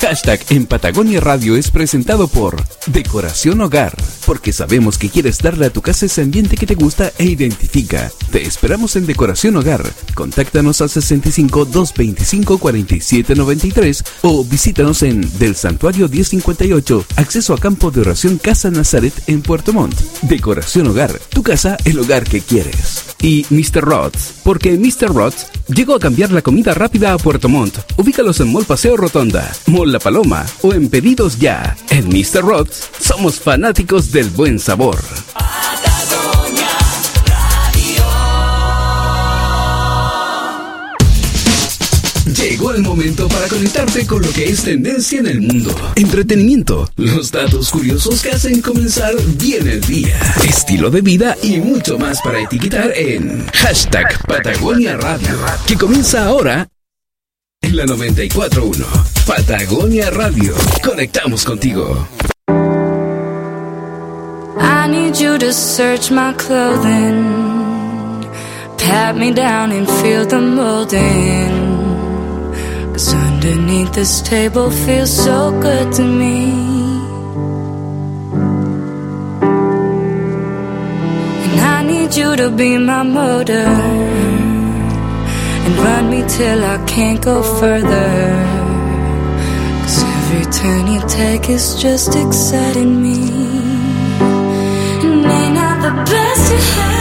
Hashtag en Patagonia Radio es presentado por Decoración Hogar, porque sabemos que quieres darle a tu casa ese ambiente que te gusta e identifica. Te esperamos en Decoración Hogar. Contáctanos al 65 225 47 93 o visítanos en Del Santuario 1058, acceso a campo de oración Casa Nazaret en Puerto Montt. Decoración Hogar, tu casa, el hogar que quieres. Y Mr. Rods, porque Mr. Rods llegó a cambiar la comida rápida a Puerto Montt. Ubícalos en Mall Paseo Rotonda, Mall La Paloma o en Pedidos Ya. En Mr. Rods somos fanáticos del buen sabor. Llegó el momento para conectarte con lo que es tendencia en el mundo. Entretenimiento, los datos curiosos que hacen comenzar bien el día, estilo de vida y mucho más para etiquetar en hashtag Patagonia Radio, que comienza ahora en la 94.1. Patagonia Radio. Conectamos contigo. I need you to search my clothing, pat me down and feel the molding. Cause underneath this table feels so good to me. And I need you to be my motor and run me till I can't go further. Cause every turn you take is just exciting me. And ain't not the best you had.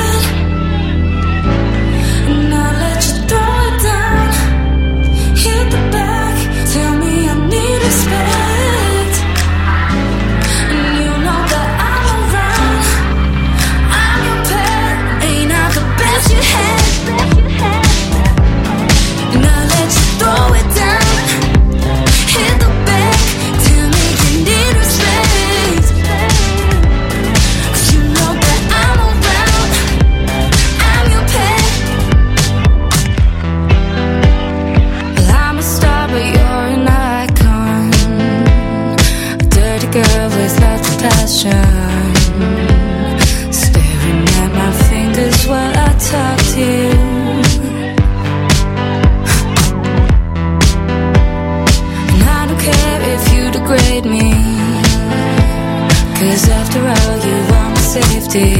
Safety.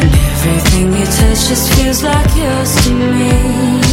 And everything you touch just feels like yours to me.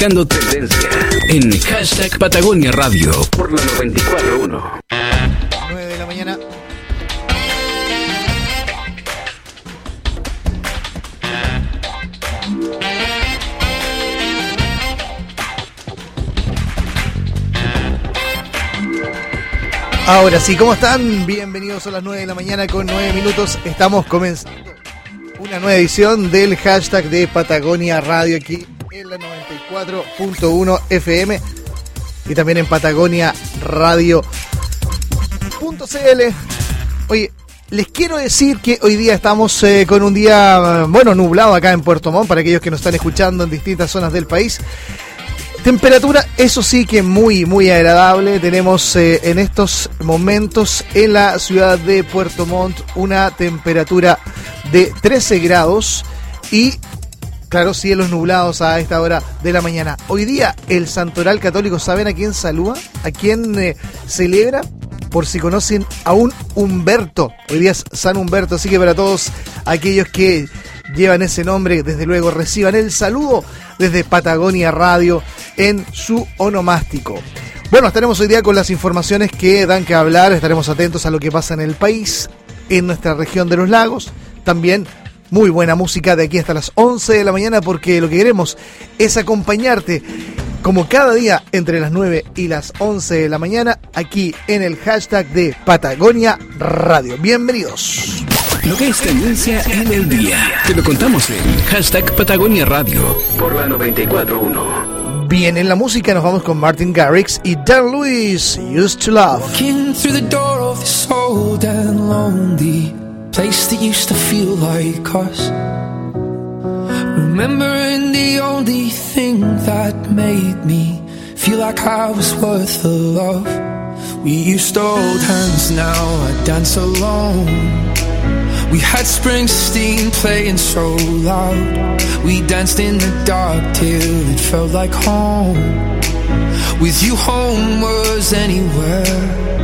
Marcando tendencia en hashtag Patagonia Radio por la 94.1. 9 de la mañana. Ahora sí, ¿cómo están? Bienvenidos a las 9 de la mañana con 9 minutos. Estamos comenzando una nueva edición del hashtag de Patagonia Radio aquí en la 94.1 FM y también en Patagonia Radio.cl. Oye, Les quiero decir que hoy día estamos eh, con un día, bueno, nublado acá en Puerto Montt, para aquellos que nos están escuchando en distintas zonas del país. Temperatura, eso sí que muy, muy agradable. Tenemos eh, en estos momentos en la ciudad de Puerto Montt una temperatura de 13 grados y, claro, cielos nublados a esta hora de la mañana. Hoy día el Santoral Católico, ¿saben a quién saluda? ¿A quién eh, celebra? Por si conocen a un Humberto. Hoy día es San Humberto, así que para todos aquellos que llevan ese nombre, desde luego reciban el saludo desde Patagonia Radio en su onomástico. Bueno, estaremos hoy día con las informaciones que dan que hablar, estaremos atentos a lo que pasa en el país, en nuestra región de los lagos, también muy buena música de aquí hasta las 11 de la mañana porque lo que queremos es acompañarte como cada día entre las 9 y las 11 de la mañana aquí en el hashtag de Patagonia Radio. Bienvenidos. Lo que es tendencia en el día. Te lo contamos en hashtag Patagonia Radio por la 941. Bien, en la música nos vamos con Martin Garrix y Dan Lewis, Used to Love. Walking through the door of this old and lonely place that used to feel like us. Remembering the only thing that made me feel like I was worth the love. We used to hold hands, now I dance alone. We had Springsteen playing so loud. We danced in the dark till it felt like home. With you, home was anywhere.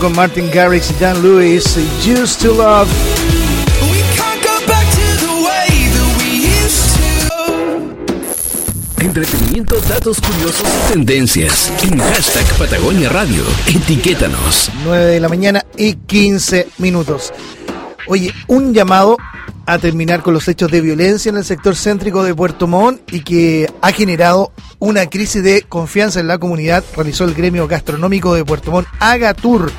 Con Martin Garrix y Dan Lewis, Used to Love. We can't go back to the way that we used to. entretenimiento, datos curiosos y tendencias. En hashtag Patagonia Radio. Etiquétanos. 9 de la mañana y 15 minutos. Oye, un llamado a terminar con los hechos de violencia en el sector céntrico de Puerto Montt y que ha generado una crisis de confianza en la comunidad, realizó el gremio gastronómico de Puerto Montt, Agatur.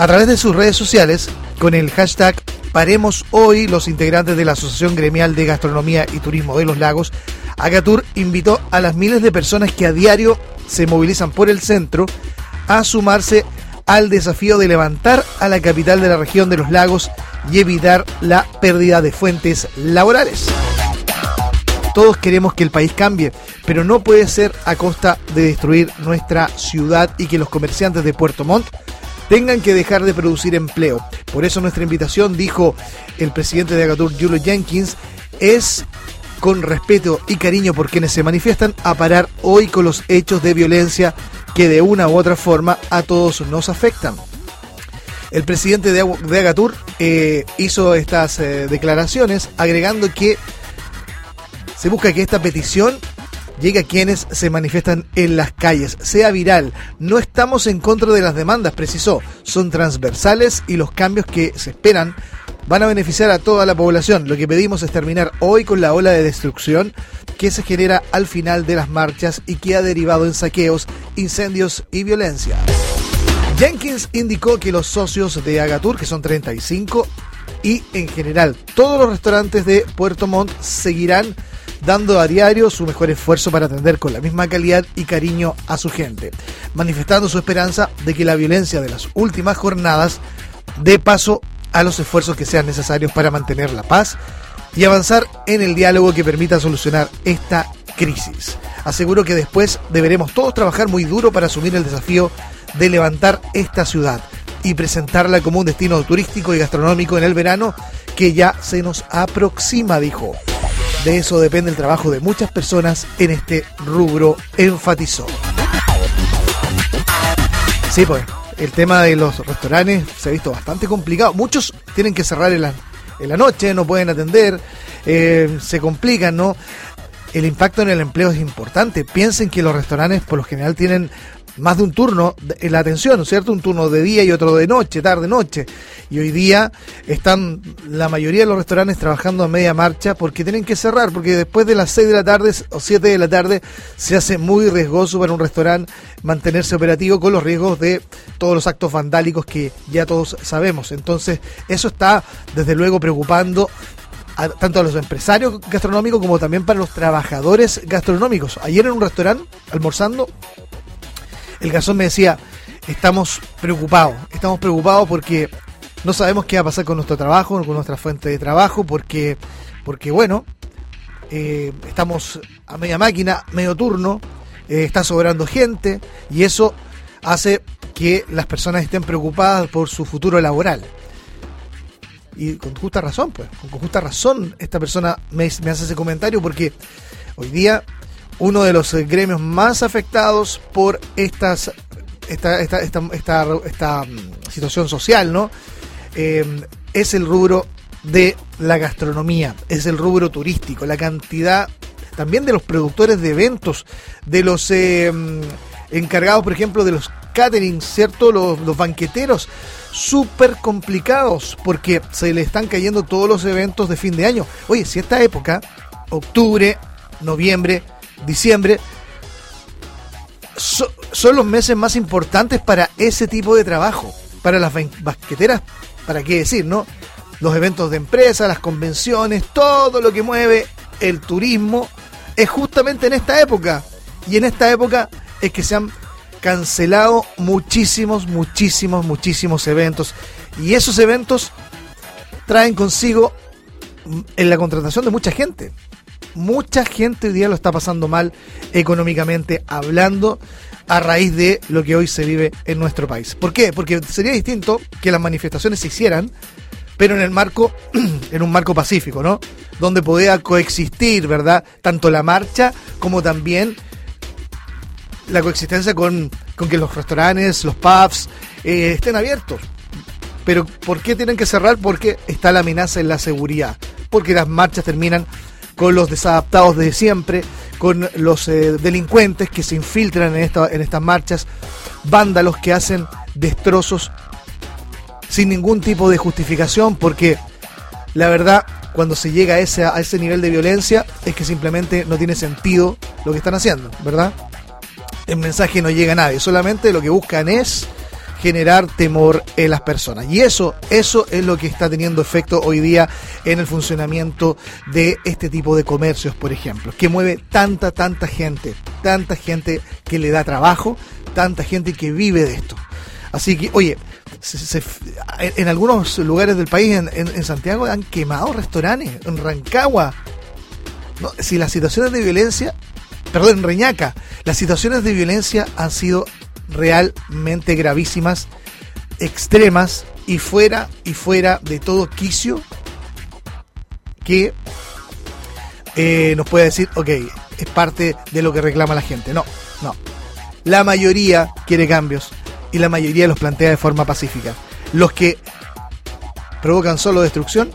A través de sus redes sociales, con el hashtag Paremos Hoy, los integrantes de la Asociación Gremial de Gastronomía y Turismo de los Lagos, Agatur invitó a las miles de personas que a diario se movilizan por el centro a sumarse al desafío de levantar a la capital de la región de los lagos y evitar la pérdida de fuentes laborales. Todos queremos que el país cambie, pero no puede ser a costa de destruir nuestra ciudad y que los comerciantes de Puerto Montt tengan que dejar de producir empleo. Por eso nuestra invitación, dijo el presidente de Agatur, Julio Jenkins, es con respeto y cariño por quienes se manifiestan a parar hoy con los hechos de violencia que de una u otra forma a todos nos afectan. El presidente de, Agatur eh, hizo estas eh, declaraciones agregando que se busca que esta petición llegue a quienes se manifiestan en las calles, sea viral. No estamos en contra de las demandas, precisó. Son transversales y los cambios que se esperan van a beneficiar a toda la población. Lo que pedimos es terminar hoy con la ola de destrucción que se genera al final de las marchas y que ha derivado en saqueos, incendios y violencia. Jenkins indicó que los socios de Agatur, que son 35, y en general todos los restaurantes de Puerto Montt seguirán dando a diario su mejor esfuerzo para atender con la misma calidad y cariño a su gente, manifestando su esperanza de que la violencia de las últimas jornadas dé paso a los esfuerzos que sean necesarios para mantener la paz y avanzar en el diálogo que permita solucionar esta crisis. Aseguro que después deberemos todos trabajar muy duro para asumir el desafío de levantar esta ciudad y presentarla como un destino turístico y gastronómico en el verano que ya se nos aproxima, dijo. De eso depende el trabajo de muchas personas en este rubro, enfatizó. Sí, pues, el tema de los restaurantes se ha visto bastante complicado. Muchos tienen que cerrar en la, en la noche, no pueden atender, eh, se complican, ¿no? El impacto en el empleo es importante. Piensen que los restaurantes por lo general tienen más de un turno en la atención, ¿no es cierto? Un turno de día y otro de noche, tarde, noche. Y hoy día están la mayoría de los restaurantes trabajando a media marcha porque tienen que cerrar, porque después de las 6 de la tarde o 7 de la tarde se hace muy riesgoso para un restaurante mantenerse operativo con los riesgos de todos los actos vandálicos que ya todos sabemos. Entonces, eso está desde luego preocupando a- tanto a los empresarios gastronómicos como también para los trabajadores gastronómicos. Ayer en un restaurante, almorzando, el garzón me decía, estamos preocupados, estamos preocupados porque no sabemos qué va a pasar con nuestro trabajo, con nuestra fuente de trabajo, porque, porque bueno, eh, estamos a media máquina, medio turno, eh, está sobrando gente y eso hace que las personas estén preocupadas por su futuro laboral. Y con justa razón, pues, con justa razón esta persona me, me hace ese comentario porque hoy día uno de los eh, gremios más afectados por estas esta, esta, esta, esta, mm, situación social, ¿no? Eh, es el rubro de la gastronomía, es el rubro turístico, la cantidad también de los productores de eventos, de los eh, mm, encargados, por ejemplo, de los catering, ¿cierto? Los, los banqueteros, súper complicados porque se le están cayendo todos los eventos de fin de año. Oye, si esta época, octubre, noviembre, diciembre, so- son los meses más importantes para ese tipo de trabajo. Para las banqueteras, ¿para qué decir, no? Los eventos de empresa, las convenciones, todo lo que mueve el turismo es justamente en esta época. Y en esta época es que se han cancelado muchísimos, muchísimos, muchísimos eventos. Y esos eventos traen consigo mm, en la contratación de mucha gente. Mucha gente hoy día lo está pasando mal económicamente hablando a raíz de lo que hoy se vive en nuestro país. ¿Por qué? Porque sería distinto que las manifestaciones se hicieran, pero en el marco, en un marco pacífico, ¿no? Donde pueda coexistir, ¿verdad? Tanto la marcha como también la coexistencia con, con que los restaurantes, los pubs eh, estén abiertos. Pero ¿por qué tienen que cerrar? Porque está la amenaza en la seguridad. Porque las marchas terminan con los desadaptados de siempre, con los eh, delincuentes que se infiltran en, esta- en estas marchas, vándalos que hacen destrozos sin ningún tipo de justificación, porque la verdad, cuando se llega a ese, a ese nivel de violencia, es que simplemente no tiene sentido lo que están haciendo, ¿verdad? El mensaje no llega a nadie, solamente lo que buscan es generar temor en las personas. Y eso, eso es lo que está teniendo efecto hoy día en el funcionamiento de este tipo de comercios, por ejemplo, que mueve tanta, tanta gente, tanta gente que le da trabajo, tanta gente que vive de esto. Así que, oye, en, algunos lugares del país, en, en- en Santiago, han quemado restaurantes, en Rancagua. Si las situaciones de violencia, perdón, en Reñaca, las situaciones de violencia han sido realmente gravísimas, extremas y fuera y fuera de todo quicio que eh, nos puede decir, ok, es parte de lo que reclama la gente. No, no. La mayoría quiere cambios y la mayoría los plantea de forma pacífica. Los que provocan solo destrucción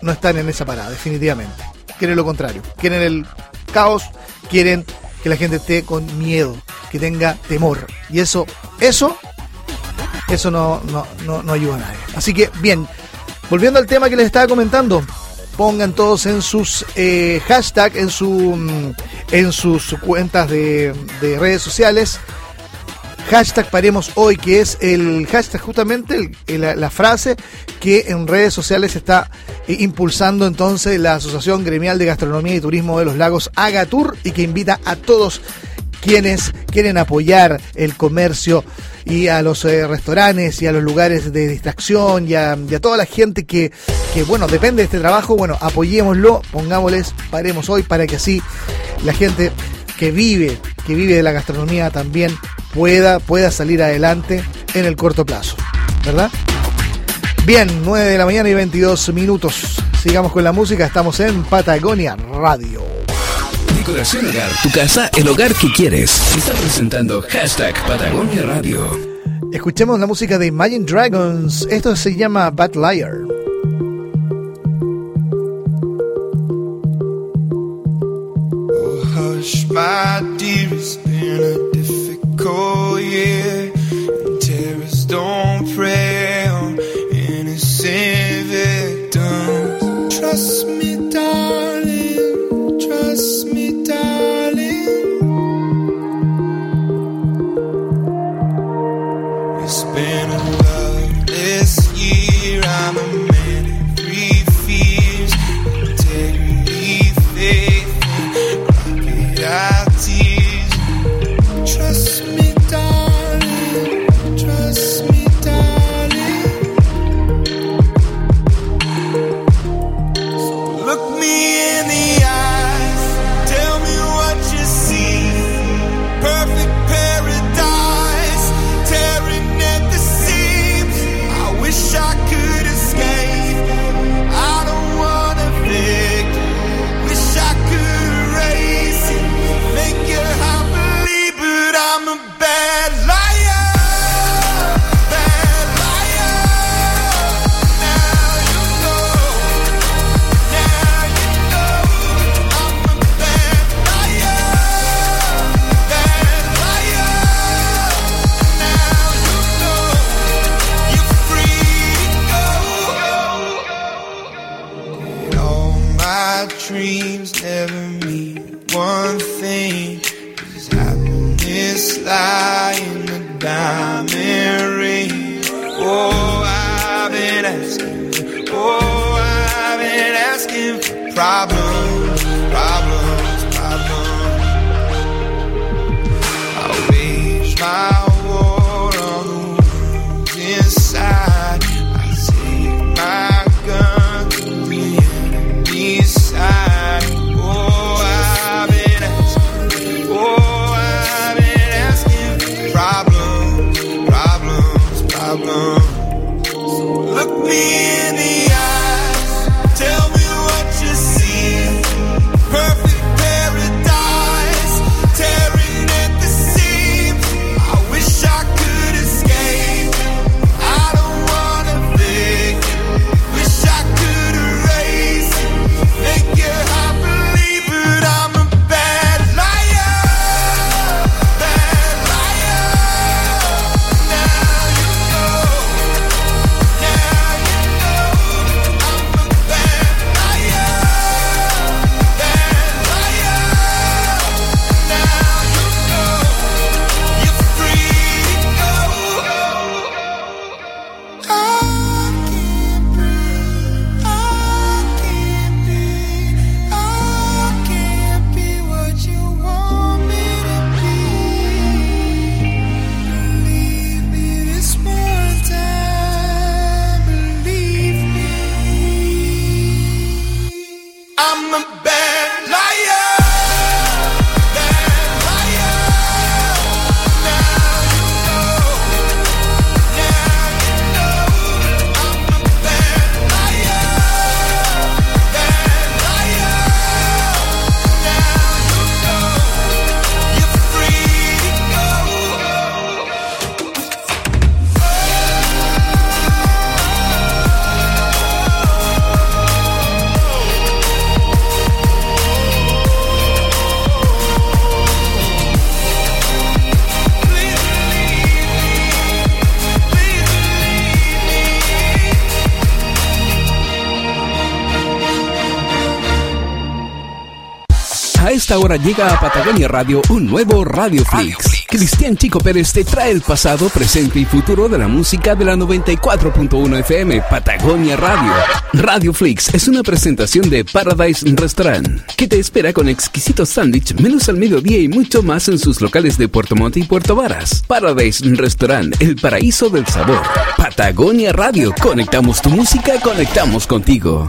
no están en esa parada, definitivamente. Quieren lo contrario. Quieren el caos, quieren que la gente esté con miedo, que tenga temor. Y eso, eso, eso no, no, no, no ayuda a nadie. Así que, bien, volviendo al tema que les estaba comentando, pongan todos en sus eh, hashtag, en, su, mm, en sus cuentas de, de redes sociales. Hashtag paremos hoy, que es el hashtag justamente la, frase que en redes sociales está eh, impulsando entonces la Asociación Gremial de Gastronomía y Turismo de los Lagos Agatur y que invita a todos quienes quieren apoyar el comercio y a los eh, restaurantes y a los lugares de distracción y a, y a toda la gente que, que, bueno, depende de este trabajo, bueno, apoyémoslo, pongámosles, paremos hoy para que así la gente que vive, que vive de la gastronomía también pueda, pueda salir adelante en el corto plazo, ¿verdad? Bien, 9 de la mañana y 22 minutos. Sigamos con la música, estamos en Patagonia Radio. Decoración Hogar, tu casa, el hogar que quieres. Está presentando hashtag Patagonia Radio. Escuchemos la música de Imagine Dragons. Esto se llama Bad Liar. Oh, hush, my dear, it's been a difficult terrorists don't prey on innocent victims. Trust me, darling. Esta hora llega a Patagonia Radio un nuevo Radio Flix. Cristian Chico Pérez te trae el pasado, presente y futuro de la música de la 94.1 FM Patagonia Radio. Radio Flix es una presentación de Paradise Restaurant, que te espera con exquisitos sándwich, menús al mediodía y mucho más en sus locales de Puerto Montt y Puerto Varas. Paradise Restaurant, el paraíso del sabor. Patagonia Radio, conectamos tu música, conectamos contigo.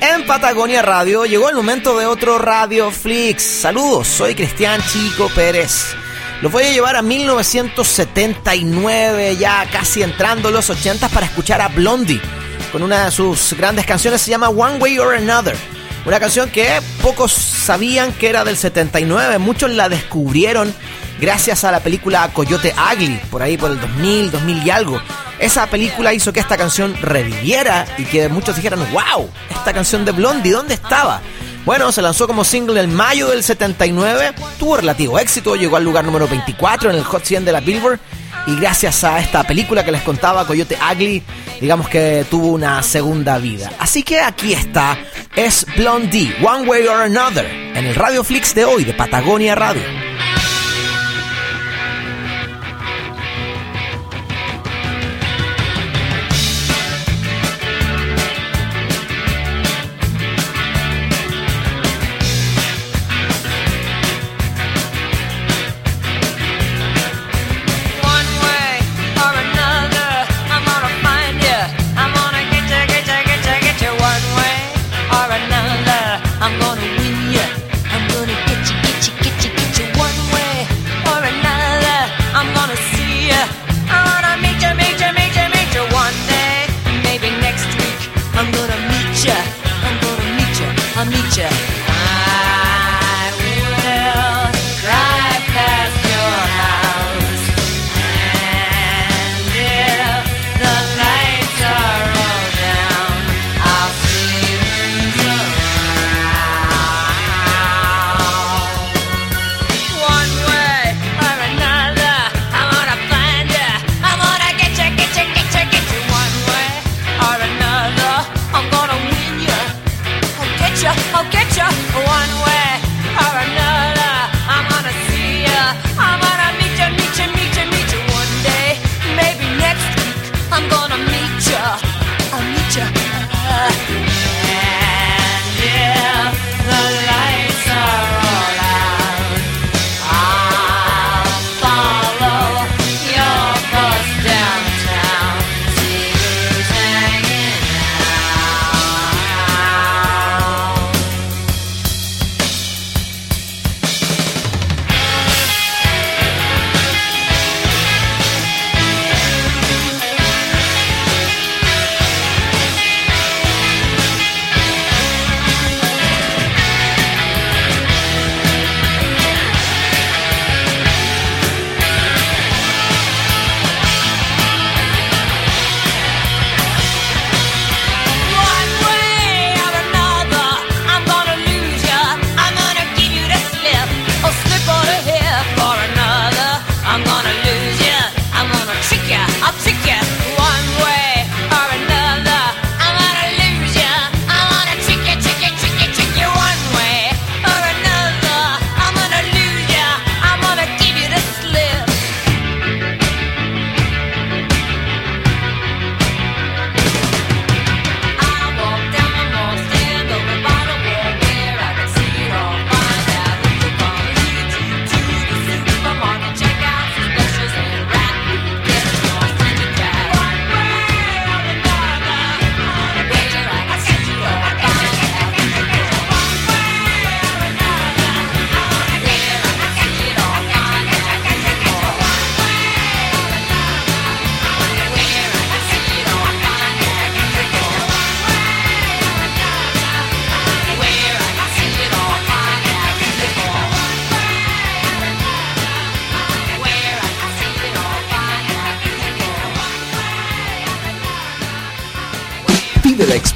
En Patagonia Radio llegó el momento de otro Radio Flix. Saludos, soy Cristian Chico Pérez. Los voy a llevar a 1979, ya casi entrando los 80 para escuchar a Blondie con una de sus grandes canciones, se llama One Way or Another. Una canción que pocos sabían que era del 79, muchos la descubrieron gracias a la película Coyote Ugly, por ahí por el 2000, 2000 y algo. Esa película hizo que esta canción reviviera y que muchos dijeran, wow, esta canción de Blondie, ¿dónde estaba? Bueno, se lanzó como single en mayo del 79, tuvo relativo éxito, llegó al lugar número 24 en el Hot 100 de la Billboard y gracias a esta película que les contaba, Coyote Ugly, digamos que tuvo una segunda vida. Así que aquí está, es Blondie, One Way or Another, en el Radio Flix de hoy de Patagonia Radio.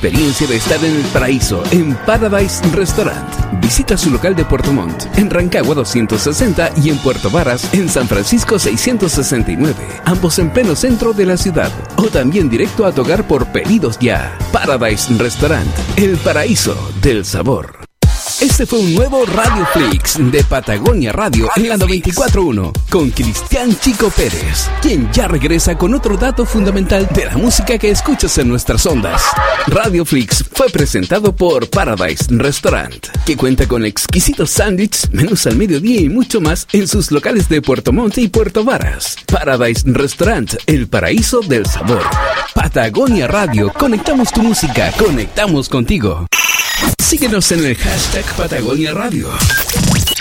Experiencia de estar en el paraíso en Paradise Restaurant. Visita su local de Puerto Montt, en Rancagua 260 y en Puerto Varas, en San Francisco 669. Ambos en pleno centro de la ciudad. O también directo a tu hogar por pedidos ya. Paradise Restaurant, el paraíso del sabor. Este fue un nuevo Radio Flix de Patagonia Radio en la 94.1 con Cristian Chico Pérez, quien ya regresa con otro dato fundamental de la música que escuchas en nuestras ondas. Radio Flix fue presentado por Paradise Restaurant, que cuenta con exquisitos sándwiches, menús al mediodía y mucho más en sus locales de Puerto Montt y Puerto Varas. Paradise Restaurant, el paraíso del sabor. Patagonia Radio, conectamos tu música, conectamos contigo. Síguenos en el hashtag Patagonia Radio.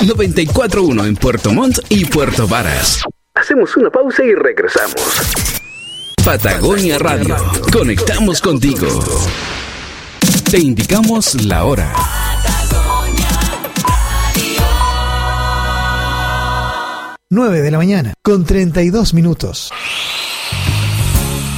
941 en Puerto Montt y Puerto Varas. Hacemos una pausa y regresamos. Patagonia Radio. Conectamos contigo. Te indicamos la hora. 9 de la mañana, con 32 minutos.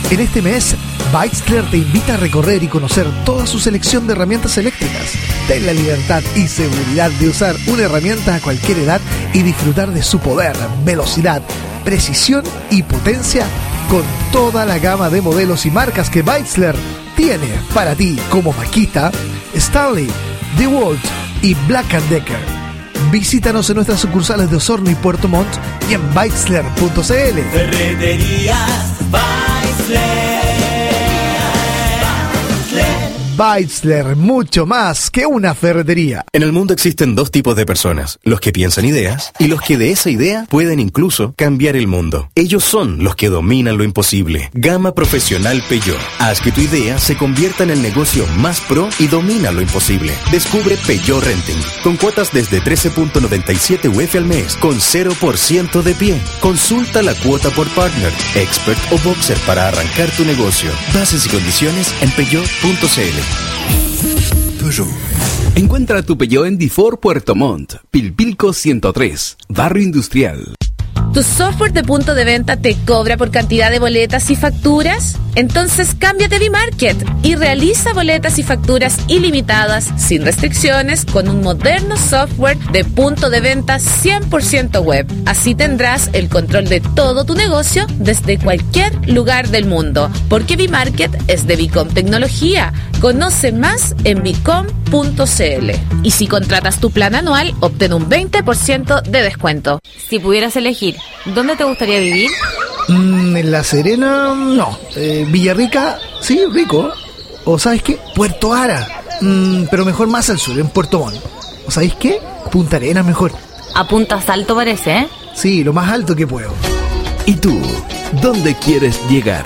En este mes, Bikester te invita a recorrer y conocer toda su selección de herramientas eléctricas. Ten la libertad y seguridad de usar una herramienta a cualquier edad y disfrutar de su poder, velocidad, precisión y potencia con toda la gama de modelos y marcas que Bikester tiene para ti como Makita, Stanley, DeWalt y Black Decker. Visítanos en nuestras sucursales de Osorno y Puerto Montt y en bikesler.cl. Beitzler, mucho más que una ferretería. En el mundo existen dos tipos de personas, los que piensan ideas y los que de esa idea pueden incluso cambiar el mundo. Ellos son los que dominan lo imposible. Gama Profesional Peugeot. Haz que tu idea se convierta en el negocio más pro y domina lo imposible. Descubre Peugeot Renting, con cuotas desde 13.97 UF al mes, con 0% de pie. Consulta la cuota por partner, expert o boxer para arrancar tu negocio. Bases y condiciones en peugeot.cl. Encuentra tu Peugeot en Difor Puerto Montt, Pilpilco 103, Barrio Industrial. ¿Tu software de punto de venta te cobra por cantidad de boletas y facturas? Entonces cámbiate a B-Market y realiza boletas y facturas ilimitadas, sin restricciones, con un moderno software de punto de venta 100% web. Así tendrás el control de todo tu negocio desde cualquier lugar del mundo, porque B-Market es de Bicom Tecnología. Conoce más en bicom.cl. Y si contratas tu plan anual, obtén un 20% de descuento. Si pudieras elegir, ¿dónde te gustaría vivir? Mm, en La Serena, no. Eh, Villarrica, sí, rico. O ¿sabes qué? Puerto Ara. Mm, pero mejor más al sur, en Puerto Montt. ¿O sabéis qué? Punta Arenas mejor. Apuntas alto parece, ¿eh? Sí, lo más alto que puedo. ¿Y tú? ¿Dónde quieres llegar?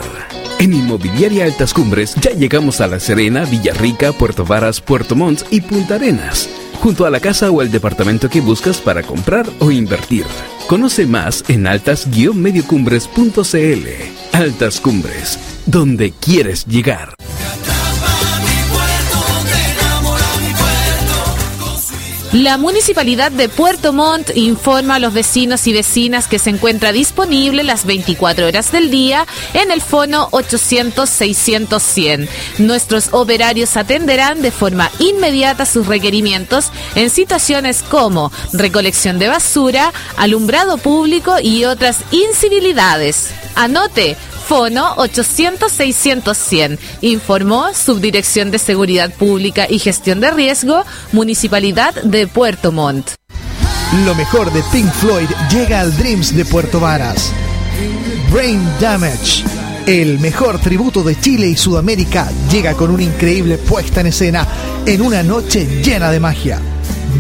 En Inmobiliaria Altas Cumbres ya llegamos a La Serena, Villarrica, Puerto Varas, Puerto Montt y Punta Arenas, junto a la casa o el departamento que buscas para comprar o invertir. Conoce más en altas-mediocumbres.cl. Altas Cumbres, donde quieres llegar. La Municipalidad de Puerto Montt informa a los vecinos y vecinas que se encuentra disponible las 24 horas del día en el fono 800-600-100. Nuestros operarios atenderán de forma inmediata sus requerimientos en situaciones como recolección de basura, alumbrado público y otras incivilidades. Anote Fono 800-600-100. Informó Subdirección de Seguridad Pública y Gestión de Riesgo, Municipalidad de Puerto Montt. Lo mejor de Pink Floyd llega al Dreams de Puerto Varas. Brain Damage. El mejor tributo de Chile y Sudamérica llega con una increíble puesta en escena en una noche llena de magia.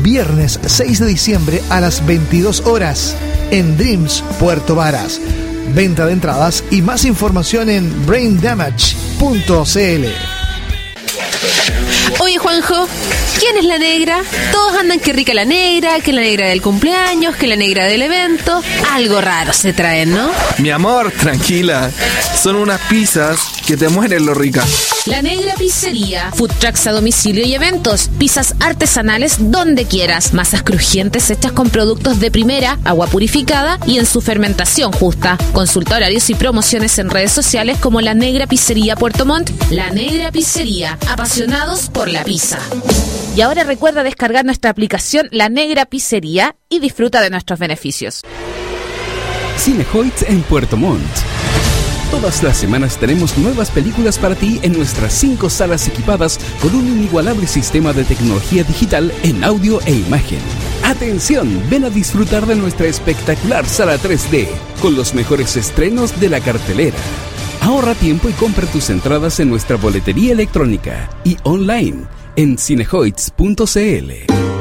Viernes 6 de diciembre a las 22 horas en Dreams Puerto Varas. Venta de entradas y más información en braindamage.cl. Oye, Juanjo, ¿quién es la negra? Todos andan que rica la negra, que la negra del cumpleaños, que la negra del evento. Algo raro se traen, ¿no? Mi amor, tranquila. Son unas pizzas que te mueren lo rica. La Negra Pizzería. Food trucks a domicilio y eventos. Pizzas artesanales donde quieras. Masas crujientes hechas con productos de primera, agua purificada y en su fermentación justa. Consulta horarios y promociones en redes sociales como La Negra Pizzería Puerto Montt. La Negra Pizzería. Apasionados por la pizza. Y ahora recuerda descargar nuestra aplicación La Negra Pizzería y disfruta de nuestros beneficios. Cinehoids en Puerto Montt. Todas las semanas tenemos nuevas películas para ti en nuestras cinco salas equipadas con un inigualable sistema de tecnología digital en audio e imagen. Atención, ven a disfrutar de nuestra espectacular sala 3D con los mejores estrenos de la cartelera. Ahorra tiempo y compra tus entradas en nuestra boletería electrónica y online en cinehoids.cl.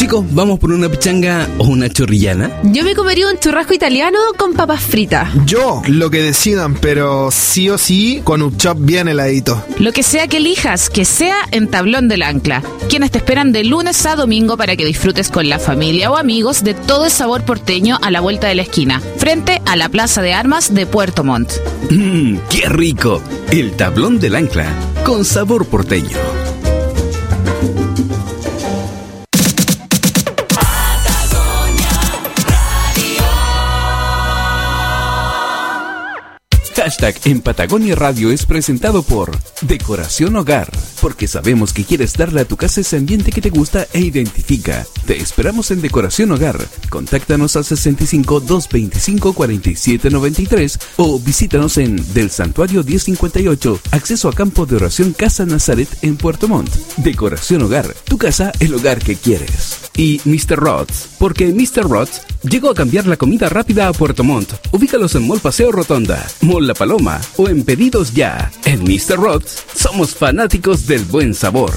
Chicos, ¿vamos por una pichanga o una chorrillana? Yo me comería un churrasco italiano con papas fritas. Yo, lo que decidan, pero sí o sí con un chop bien heladito. Lo que sea que elijas, que sea en Tablón del Ancla, quienes te esperan de lunes a domingo para que disfrutes con la familia o amigos de todo el sabor porteño a la vuelta de la esquina, frente a la Plaza de Armas de Puerto Montt. Mmm, ¡Qué rico! El tablón del ancla, con sabor porteño. Hashtag en Patagonia Radio es presentado por Decoración Hogar, porque sabemos que quieres darle a tu casa ese ambiente que te gusta e identifica. Te esperamos en Decoración Hogar. Contáctanos al 65 225 47 93 o visítanos en Del Santuario 1058, acceso a campo de oración Casa Nazaret en Puerto Montt. Decoración Hogar, tu casa, el hogar que quieres. Y Mr. Rods, porque Mr. Rods llegó a cambiar la comida rápida a Puerto Montt. Ubícalos en Mall Paseo Rotonda, Mall La Paloma o en Pedidos Ya. En Mr. Rods somos fanáticos del buen sabor.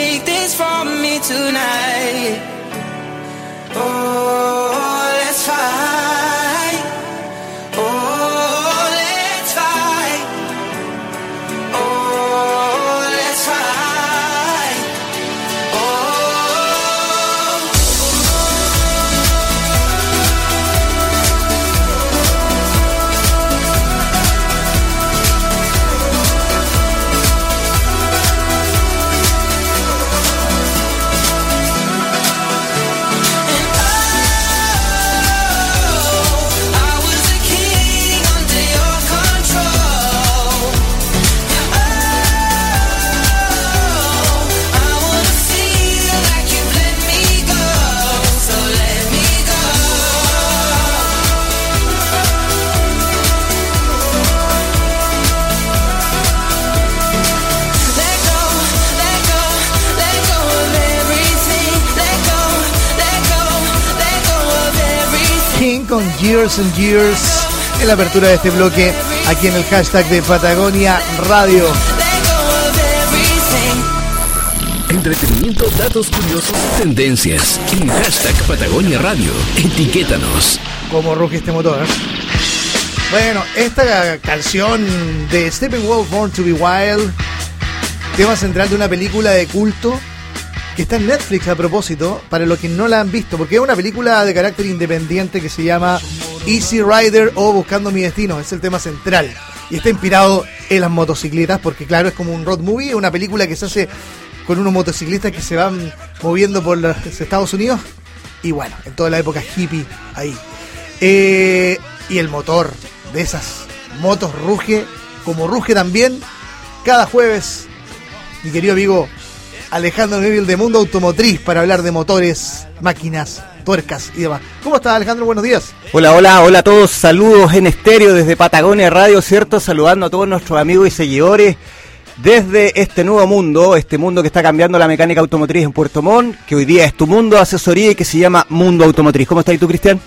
Take this from me tonight. Oh, con Years and Years en la apertura de este bloque aquí en el hashtag de Patagonia Radio. Entretenimiento, datos curiosos, tendencias. En hashtag Patagonia Radio. Etiquétanos. Como ruge este motor. ¿eh? Bueno, esta canción de Steppenwolf Born to be Wild, tema central de una película de culto que está en Netflix a propósito, para los que no la han visto, porque es una película de carácter independiente que se llama Easy Rider o Buscando mi Destino, es el tema central. Y está inspirado en las motocicletas, porque claro, es como un road movie, una película que se hace con unos motociclistas que se van moviendo por los Estados Unidos. Y bueno, en toda la época hippie ahí. Eh, y el motor de esas motos ruge, como ruge también, cada jueves, mi querido amigo Alejandro Neville de Mundo Automotriz para hablar de motores, máquinas, tuercas y demás. ¿Cómo estás Alejandro? Buenos días. Hola, hola, hola a todos. Saludos en estéreo desde Patagonia Radio, ¿cierto? Saludando a todos nuestros amigos y seguidores desde este nuevo mundo, este mundo que está cambiando la mecánica automotriz en Puerto Montt, que hoy día es tu mundo de asesoría y que se llama Mundo Automotriz. ¿Cómo estás tú, Cristian?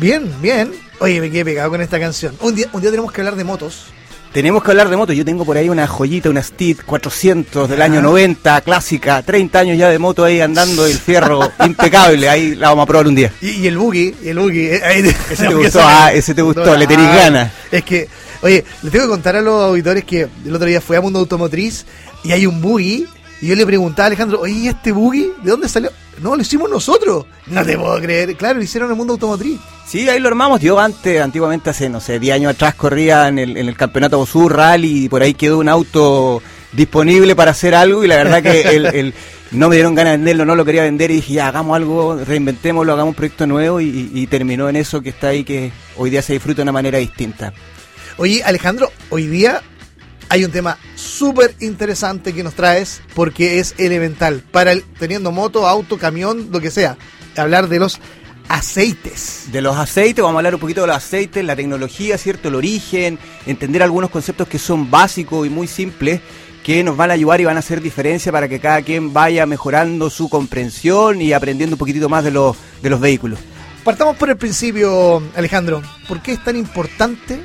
Bien, bien. Oye, me quedé pegado con esta canción. Un día, un día tenemos que hablar de motos. Tenemos que hablar de motos. Yo tengo por ahí una joyita, una Steed 400 del Ah. año 90, clásica. 30 años ya de moto ahí andando, el fierro impecable. Ahí la vamos a probar un día. Y, y el buggy, el buggy. eh, ahí- Ese te gustó, ah, ese te gustó, le tenés Ah, ganas. Es que, oye, le tengo que contar a los auditores que el otro día fui a Mundo Automotriz y hay un buggy. Y yo le preguntaba a Alejandro, oye, ¿y este buggy? ¿De dónde salió? No, lo hicimos nosotros. No te puedo creer. Claro, lo hicieron en el Mundo Automotriz. Sí, ahí lo armamos. Yo antes, antiguamente, hace, no sé, 10 años atrás, corría en el, en el campeonato Bosur Rally y por ahí quedó un auto disponible para hacer algo y la verdad que el, el- no me dieron ganas de venderlo, no lo quería vender y dije, ya, hagamos algo, reinventémoslo, hagamos un proyecto nuevo y terminó en eso que está ahí, que hoy día se disfruta de una manera distinta. Oye, Alejandro, hoy día hay un tema súper interesante que nos traes porque es elemental para el, teniendo moto, auto, camión, lo que sea. Hablar de los aceites. De los aceites, vamos a hablar un poquito de los aceites, la tecnología, ¿cierto? El origen, entender algunos conceptos que son básicos y muy simples que nos van a ayudar y van a hacer diferencia para que cada quien vaya mejorando su comprensión y aprendiendo un poquitito más de los, de los vehículos. Partamos por el principio, Alejandro. ¿Por qué es tan importante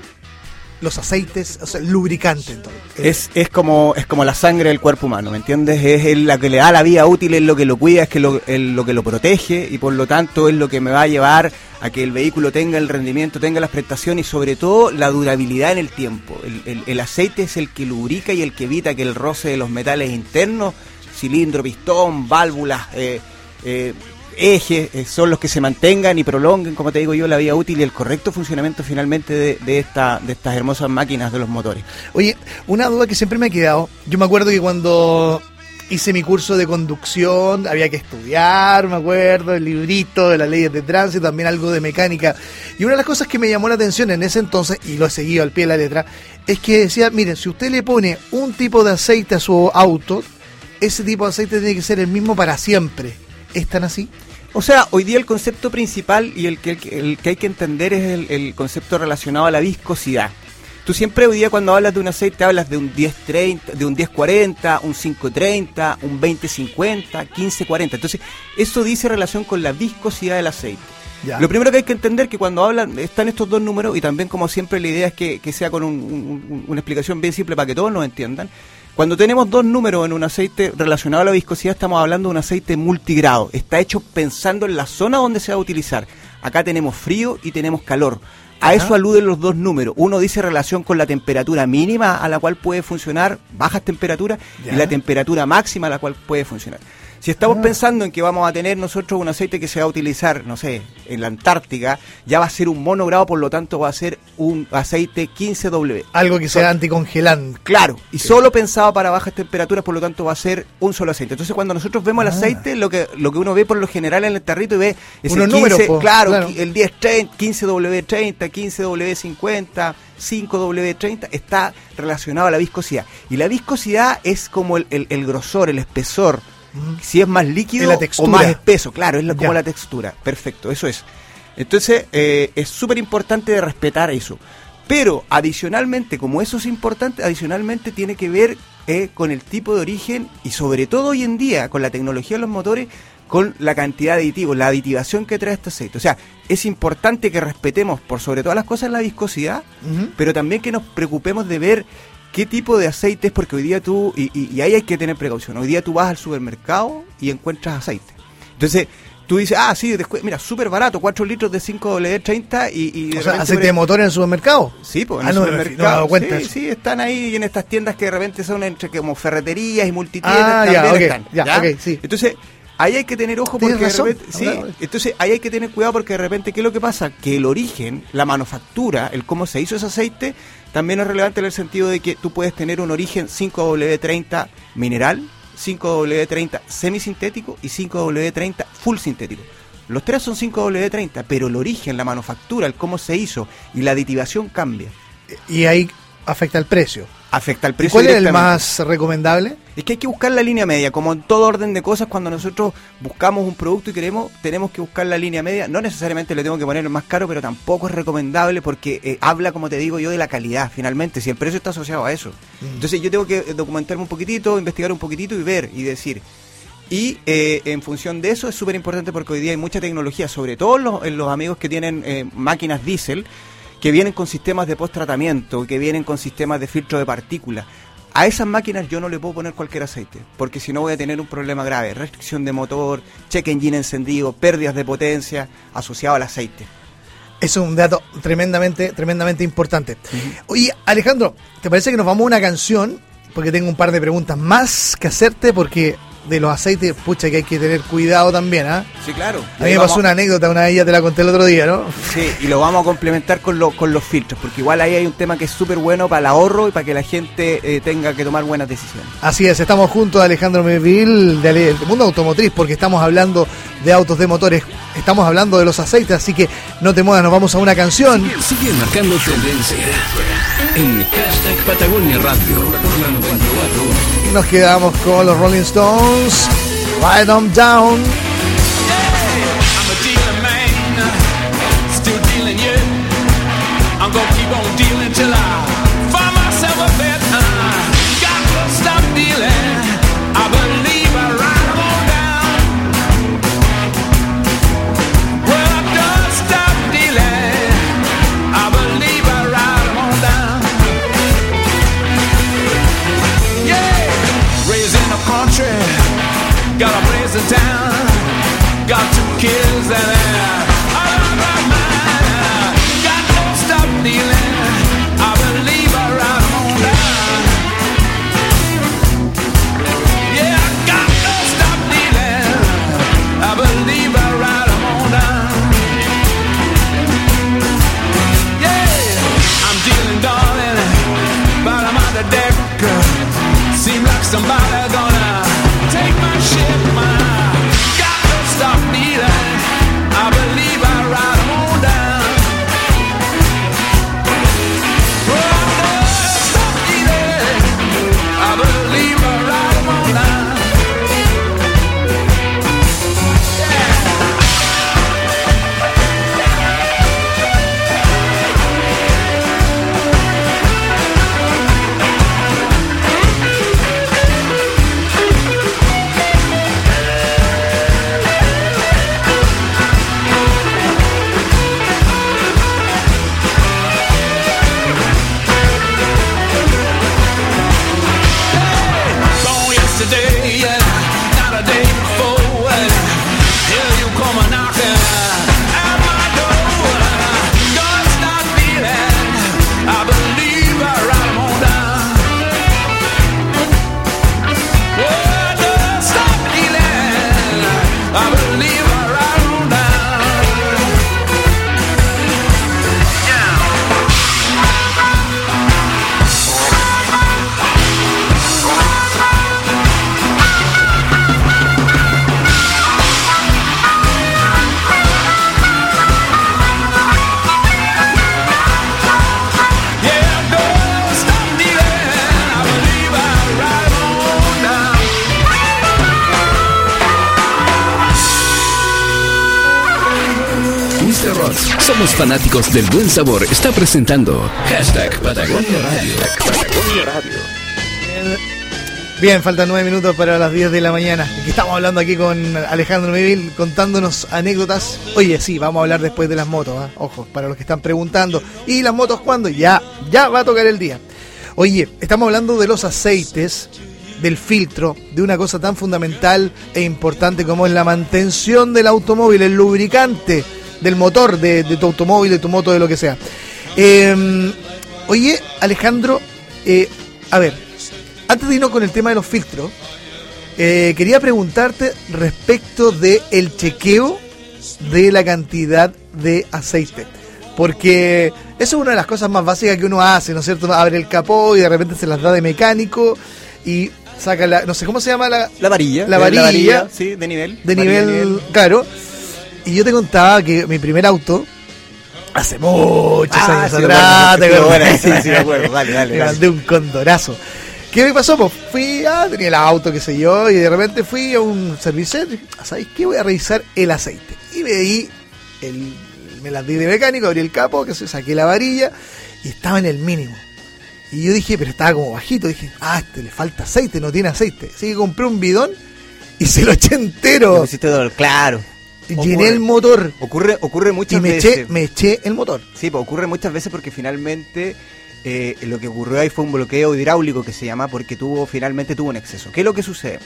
los aceites, o sea, lubricante? entonces? Es, es, como, es como la sangre del cuerpo humano, ¿me entiendes? Es la que le da la vida útil, es lo que lo cuida, es que lo, el- lo que lo protege y por lo tanto es lo que me va a llevar a que el vehículo tenga el rendimiento, tenga las prestaciones y sobre todo la durabilidad en el tiempo. El, el- el aceite es el que lubrica y el que evita que el roce de los metales internos, cilindro, pistón, válvulas, eh, eh, ejes, eh, son los que se mantengan y prolonguen, como te digo yo, la vida útil y el correcto funcionamiento finalmente de, esta, de estas hermosas máquinas de los motores. Oye, una duda que siempre me ha quedado. Yo me acuerdo que cuando hice mi curso de conducción había que estudiar, me acuerdo, el librito de las leyes de tránsito, también algo de mecánica. Y una de las cosas que me llamó la atención en ese entonces, y lo he seguido al pie de la letra, es que decía, miren, si usted le pone un tipo de aceite a su auto, ese tipo de aceite tiene que ser el mismo para siempre. ¿Es tan así? O sea, hoy día el concepto principal y el que, el que- el que hay que entender es el, el concepto relacionado a la viscosidad. Tú siempre hoy día cuando hablas de un aceite hablas de un 1030, de un 1040, un 530, un 2050, 1540. Entonces, eso dice relación con la viscosidad del aceite. Ya. Lo primero que hay que entender que cuando hablan, están estos dos números, y también como siempre la idea es que, que sea con un- un- una explicación bien simple para que todos nos entiendan. Cuando tenemos dos números en un aceite relacionado a la viscosidad, estamos hablando de un aceite multigrado. Está hecho pensando en la zona donde se va a utilizar. Acá tenemos frío y tenemos calor. A Ajá. eso aluden los dos números. Uno dice relación con la temperatura mínima a la cual puede funcionar bajas temperaturas Ya. y la temperatura máxima a la cual puede funcionar. Si estamos pensando en que vamos a tener nosotros un aceite que se va a utilizar, no sé, en la Antártica, ya va a ser un monogrado, por lo tanto va a ser un aceite 15W. Algo que sea anticongelante. Claro, y solo pensado para bajas temperaturas, por lo tanto va a ser un solo aceite. Entonces cuando nosotros vemos el Ah. aceite, lo que lo que uno ve por lo general en el tarrito y ve ese Unos 15, números, po, claro, claro. el 1030, 15W30, 15W50, 5W30 está relacionado a la viscosidad. Y la viscosidad es como el, el- el grosor, el espesor, si es más líquido o más espeso, claro, es la- como Ya. la textura. Perfecto, eso es. Entonces, eh, es súper importante de respetar eso. Pero adicionalmente, como eso es importante, adicionalmente tiene que ver eh, con el tipo de origen y sobre todo hoy en día, con la tecnología de los motores, con la cantidad de aditivos, la aditivación que trae este aceite. O sea, es importante que respetemos por sobre todas las cosas la viscosidad, pero también que nos preocupemos de ver qué tipo de aceite es, porque hoy día tú, y, y- y ahí hay que tener precaución, hoy día tú vas al supermercado y encuentras aceite. Entonces, tú dices, ah, sí, descu- mira, súper barato, 4 litros de 5W30 y... y O sea, aceite por- de motor en el supermercado. Sí, pues en Ah, el no, no me supermercado. he dado cuenta sí, sí, están ahí en estas tiendas que de repente son entre como ferreterías y multitiendas Ah, ya, también ok, están. ya, ok, sí. Entonces, ahí hay que tener ojo porque de repente, sí, entonces ahí hay que tener cuidado porque de repente qué es lo que pasa, que el origen, la manufactura, el cómo se hizo ese aceite, también es relevante en el sentido de que tú puedes tener un origen 5W30 mineral, 5W30 semisintético y 5W30 full sintético. Los tres son 5W30, pero el origen, la manufactura, el cómo se hizo y la aditivación cambia. Y ahí afecta el precio. Afecta ¿Y precio. ¿Cuál es el más recomendable? Es que hay que buscar la línea media, como en todo orden de cosas, cuando nosotros buscamos un producto y queremos, tenemos que buscar la línea media. No necesariamente le tengo que poner el más caro, pero tampoco es recomendable porque eh, habla, como te digo yo, de la calidad, finalmente, si el precio está asociado a eso. Entonces yo tengo que eh, documentarme un poquitito, investigar un poquitito y ver y decir. Y eh, en función de eso es súper importante porque hoy día hay mucha tecnología, sobre todo en los, en los amigos que tienen eh, máquinas diésel, que vienen con sistemas de post-tratamiento, que vienen con sistemas de filtro de partículas. A esas máquinas yo no le puedo poner cualquier aceite, porque si no voy a tener un problema grave. Restricción de motor, check engine encendido, pérdidas de potencia asociado al aceite. Eso es un dato tremendamente, tremendamente importante. Oye, Alejandro, ¿te parece que nos vamos a una canción? Porque tengo un par de preguntas más que hacerte, porque de los aceites, pucha, que hay que tener cuidado también, ¿ah? Sí, claro. A mí me pasó una anécdota, una de ellas te la conté el otro día, ¿no? Sí, y lo vamos a complementar con, lo- con los filtros, porque igual ahí hay un tema que es súper bueno para el ahorro y para que la gente eh, tenga que tomar buenas decisiones. Así es, estamos junto a Alejandro Ale- del mundo automotriz porque estamos hablando de autos de motores, estamos hablando de los aceites, así que no te muevas, nos vamos a una canción. Sigue marcando tendencia en hashtag Patagonia Radio por la 94. Nos quedamos con los Rolling Stones, Jones. Write them down. down. Somos fanáticos del buen sabor. Está presentando hashtag Patagonia Radio. Patagonia Radio. Bien, faltan nueve minutos para las 10 de la mañana. Estamos hablando aquí con Alejandro Mevil contándonos anécdotas. Oye, sí, vamos a hablar después de las motos, ¿ah? ojo, para los que están preguntando. ¿Y las motos cuándo? Ya, ya va a tocar el día. Oye, estamos hablando de los aceites, del filtro, de una cosa tan fundamental e importante como es la mantención del automóvil, el lubricante del motor de, de tu automóvil, de tu moto, de lo que sea. Eh, oye, Alejandro, eh, a ver, antes de irnos con el tema de los filtros, eh, quería preguntarte respecto de el chequeo de la cantidad de aceite. Porque eso es una de las cosas más básicas que uno hace, ¿no es cierto? Abre el capó y de repente se las da de mecánico y saca la, no sé cómo se llama la, La varilla. La eh, varilla. sí, de nivel. de Varilla nivel, claro. Y yo te contaba que mi primer auto, hace muchos Ah, años sí, atrás, bueno, ¿te sí, acuerdas? bueno, sí, sí, me acuerdo. Dale, dale, Me mandé un condorazo. ¿Qué me pasó? Pues fui, ah, tenía el auto, qué sé yo, y de repente fui a un servicio, ¿sabéis qué? Voy a revisar el aceite. Y veí, el, me la di de mecánico, abrí el capo, que se saqué la varilla, y estaba en el mínimo. Y yo dije, pero estaba como bajito, dije, ah, este le falta aceite, no tiene aceite. Así que compré un bidón y se lo eché entero. Lo hiciste dolor, claro. Llené el motor Ocurre, ocurre muchas y me veces. eché, me eché el motor. Sí, pues ocurre muchas veces porque finalmente eh, lo que ocurrió ahí fue un bloqueo hidráulico que se llama porque tuvo finalmente tuvo un exceso. ¿Qué es lo que sucede?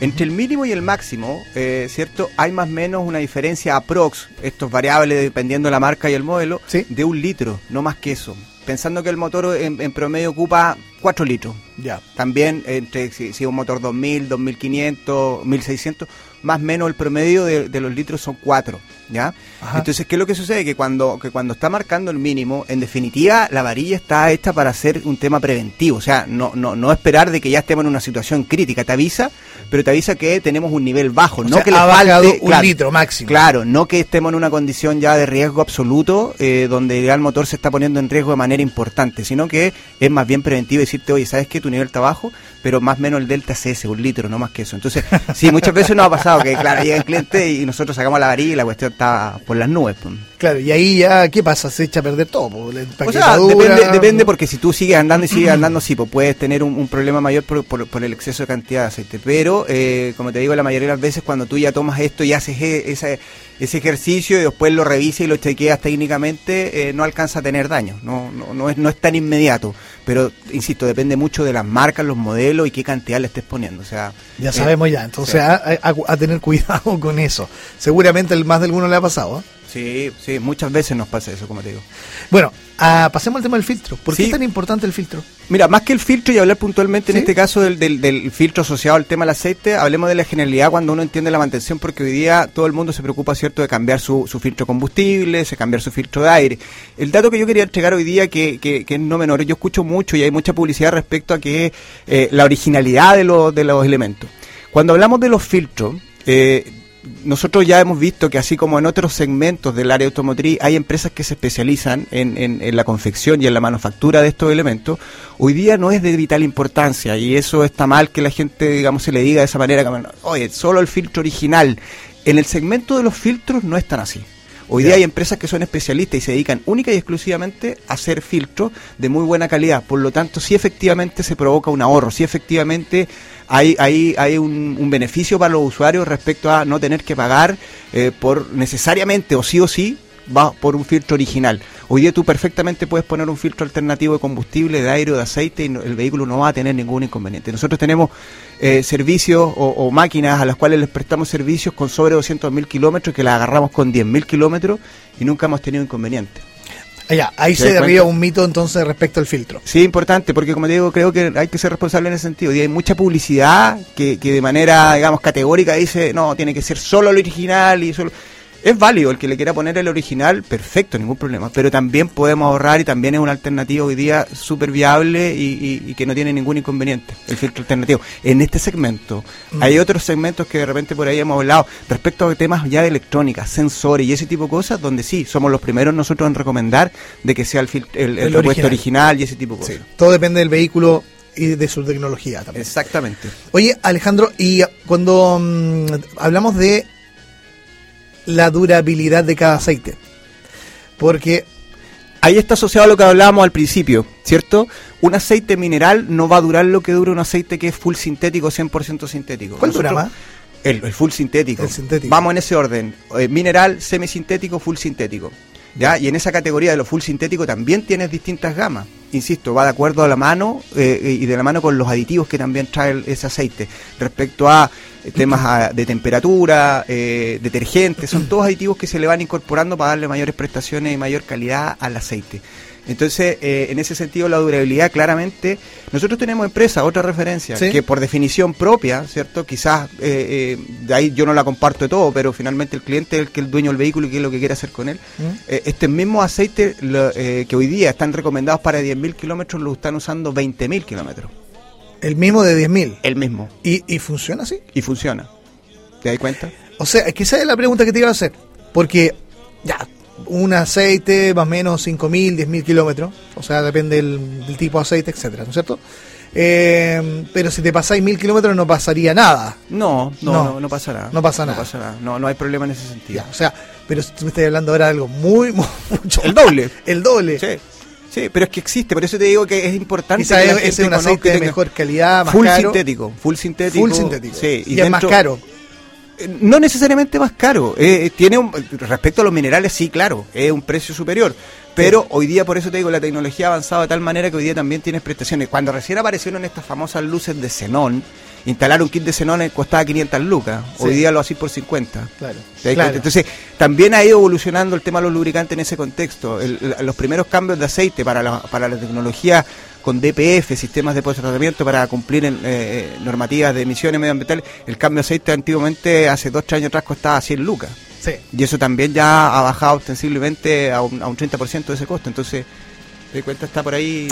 Entre el mínimo y el máximo, eh, ¿cierto? Hay más o menos una diferencia aprox, esto es variable dependiendo de la marca y el modelo, de un litro, no más que eso. Pensando que el motor en, en promedio ocupa 4 litros. Ya. También, entre si, si es un motor 2000, 2500, 1600, más o menos el promedio de, los litros son 4. ¿Ya? Ajá. Entonces, ¿qué es lo que sucede? Que cuando, que cuando está marcando el mínimo, en definitiva, la varilla está hecha para ser un tema preventivo. O sea, no, no, no esperar de que ya estemos en una situación crítica. Te avisa, pero te avisa que tenemos un nivel bajo. O no sea, que le falte un litro máximo. Claro, no que estemos en una condición ya de riesgo absoluto, eh, donde ya el motor se está poniendo en riesgo de manera importante, sino que es más bien preventivo decirte, oye, ¿sabes qué? Tu nivel está bajo, pero más o menos el delta es ese, un litro, no más que eso. Entonces, sí, muchas veces nos ha pasado que, claro, llega el cliente y nosotros sacamos la varilla y la cuestión está por las nubes. pues. Claro, y ahí ya, ¿qué pasa? Se echa a perder todo. po, la O sea, empaquetadura. depende, depende porque si tú sigues andando y sigues andando, sí, pues puedes tener un, un problema mayor por, por- por el exceso de cantidad de aceite. Pero, eh, como te digo, la mayoría de las veces cuando tú ya tomas esto y haces e- ese, ejercicio y después lo revisas y lo chequeas técnicamente, eh, no alcanza a tener daño. No, no, no, es, no es tan inmediato. Pero, insisto, depende mucho de las marcas, los modelos y qué cantidad le estés poniendo. O sea, Ya eh, sabemos ya, entonces sí. a, a- a tener cuidado con eso. Seguramente el más de alguno le ha pasado. ¿eh? Sí, sí, muchas veces nos pasa eso, como te digo. Bueno, ah, pasemos al tema del filtro. ¿Por qué es tan importante el filtro? Mira, más que el filtro y hablar puntualmente ¿Sí? en este caso del, del- del filtro asociado al tema del aceite, hablemos de la generalidad cuando uno entiende la mantención, porque hoy día todo el mundo se preocupa, ¿cierto?, de cambiar su, su filtro de combustible, de cambiar su filtro de aire. El dato que yo quería entregar hoy día, que, que, que es no menor, yo escucho mucho y hay mucha publicidad respecto a que eh, la originalidad de, los de los elementos. Cuando hablamos de los filtros, eh, nosotros ya hemos visto que así como en otros segmentos del área automotriz hay empresas que se especializan en, en- en la confección y en la manufactura de estos elementos, hoy día no es de vital importancia y eso está mal que la gente, digamos, se le diga de esa manera, como, oye, solo el filtro original. En el segmento de los filtros no es tan así. Hoy día hay empresas que son especialistas y se dedican única y exclusivamente a hacer filtros de muy buena calidad. Por lo tanto, sí efectivamente se provoca un ahorro, sí efectivamente hay, hay, hay un, un beneficio para los usuarios respecto a no tener que pagar eh, por necesariamente o sí o sí va por un filtro original. Hoy día tú perfectamente puedes poner un filtro alternativo de combustible, de aire o de aceite y el vehículo no va a tener ningún inconveniente. Nosotros tenemos eh, servicios o, o máquinas a las cuales les prestamos servicios con sobre 200.000 kilómetros que las agarramos con 10.000 kilómetros y nunca hemos tenido inconveniente. Allá, ahí ¿Te se derriba un mito entonces respecto al filtro. Sí, importante, porque como te digo, creo que hay que ser responsable en ese sentido. Y hay mucha publicidad que, que de manera, digamos, categórica dice, no, tiene que ser solo el original y solo... Es válido, el que le quiera poner el original, perfecto, ningún problema. Pero también podemos ahorrar y también es una alternativa hoy día súper viable y, y- y que no tiene ningún inconveniente, el filtro alternativo. En este segmento, Mm. hay otros segmentos que de repente por ahí hemos hablado respecto a temas ya de electrónica, sensores y ese tipo de cosas, donde sí, somos los primeros nosotros en recomendar de que sea el, fil- el, el El repuesto original. original y ese tipo de cosas. Sí, todo depende del vehículo y de su tecnología también. Exactamente. Oye, Alejandro, y cuando mm, hablamos de la durabilidad de cada aceite, porque Ahí está asociado a lo que hablábamos al principio, ¿cierto? Un aceite mineral no va a durar lo que dura un aceite que es full sintético, 100% sintético. ¿Cuál dura más? El, el full sintético. El sintético. Vamos en ese orden. Eh, mineral, semisintético, full sintético. ¿Ya? Y en esa categoría de lo full sintético también tienes distintas gamas. Insisto, va de acuerdo a la mano eh, y de la mano con los aditivos que también trae ese aceite. Respecto a eh, temas de temperatura, eh, detergentes, son todos aditivos que se le van incorporando para darle mayores prestaciones y mayor calidad al aceite. Entonces, eh, en ese sentido, la durabilidad, claramente, nosotros tenemos empresas, otra referencia, Sí. que por definición propia, ¿cierto? Quizás eh, eh, de ahí yo no la comparto de todo, pero finalmente el cliente es el que es el dueño del vehículo y qué es lo que quiere hacer con él. ¿Mm? Eh, este mismo aceite lo, eh, que hoy día están recomendados para 10.000 kilómetros, lo están usando 20.000 kilómetros. El mismo de 10.000. El mismo. ¿Y, ¿Y funciona así? Y funciona. ¿Te das cuenta? O sea, esa es la pregunta que te iba a hacer. Porque, ya, un aceite más o menos 5.000, 10.000 kilómetros. O sea, depende del, del tipo de aceite, etcétera, ¿no es cierto? Eh, pero si te pasáis 1.000 kilómetros no pasaría nada. No, no, No. no, no pasa nada. No pasa nada. No pasa nada. No, no hay problema en ese sentido. Ya, o sea, pero si tú me estás hablando ahora de algo muy, muy- mucho El doble. El doble. Sí. Sí, pero es que existe, por eso te digo que es importante. Quizás es un aceite de mejor calidad, más full caro. sintético, full sintético. Full sintético. Sí, y, es más caro. No necesariamente más caro. eh, tiene un, respecto a los minerales, sí, claro, es un precio superior. Pero hoy día, por eso te digo, la tecnología ha avanzado de tal manera que hoy día también tienes prestaciones. Cuando recién aparecieron estas famosas luces de xenón, instalar un kit de xenón eh, costaba 500 lucas. Hoy Sí. día lo hacís por 50. Claro. Entonces, también ha ido evolucionando el tema de los lubricantes en ese contexto. El- el- los primeros cambios de aceite para la, para la tecnología con DPF, sistemas de post-tratamiento para cumplir en, eh, normativas de emisiones medioambientales, el cambio de aceite antiguamente, hace dos, tres años atrás, costaba 100 lucas. Sí. Y eso también ya ha bajado ostensiblemente a un, a un 30% de ese costo. Entonces, das cuenta, está por ahí.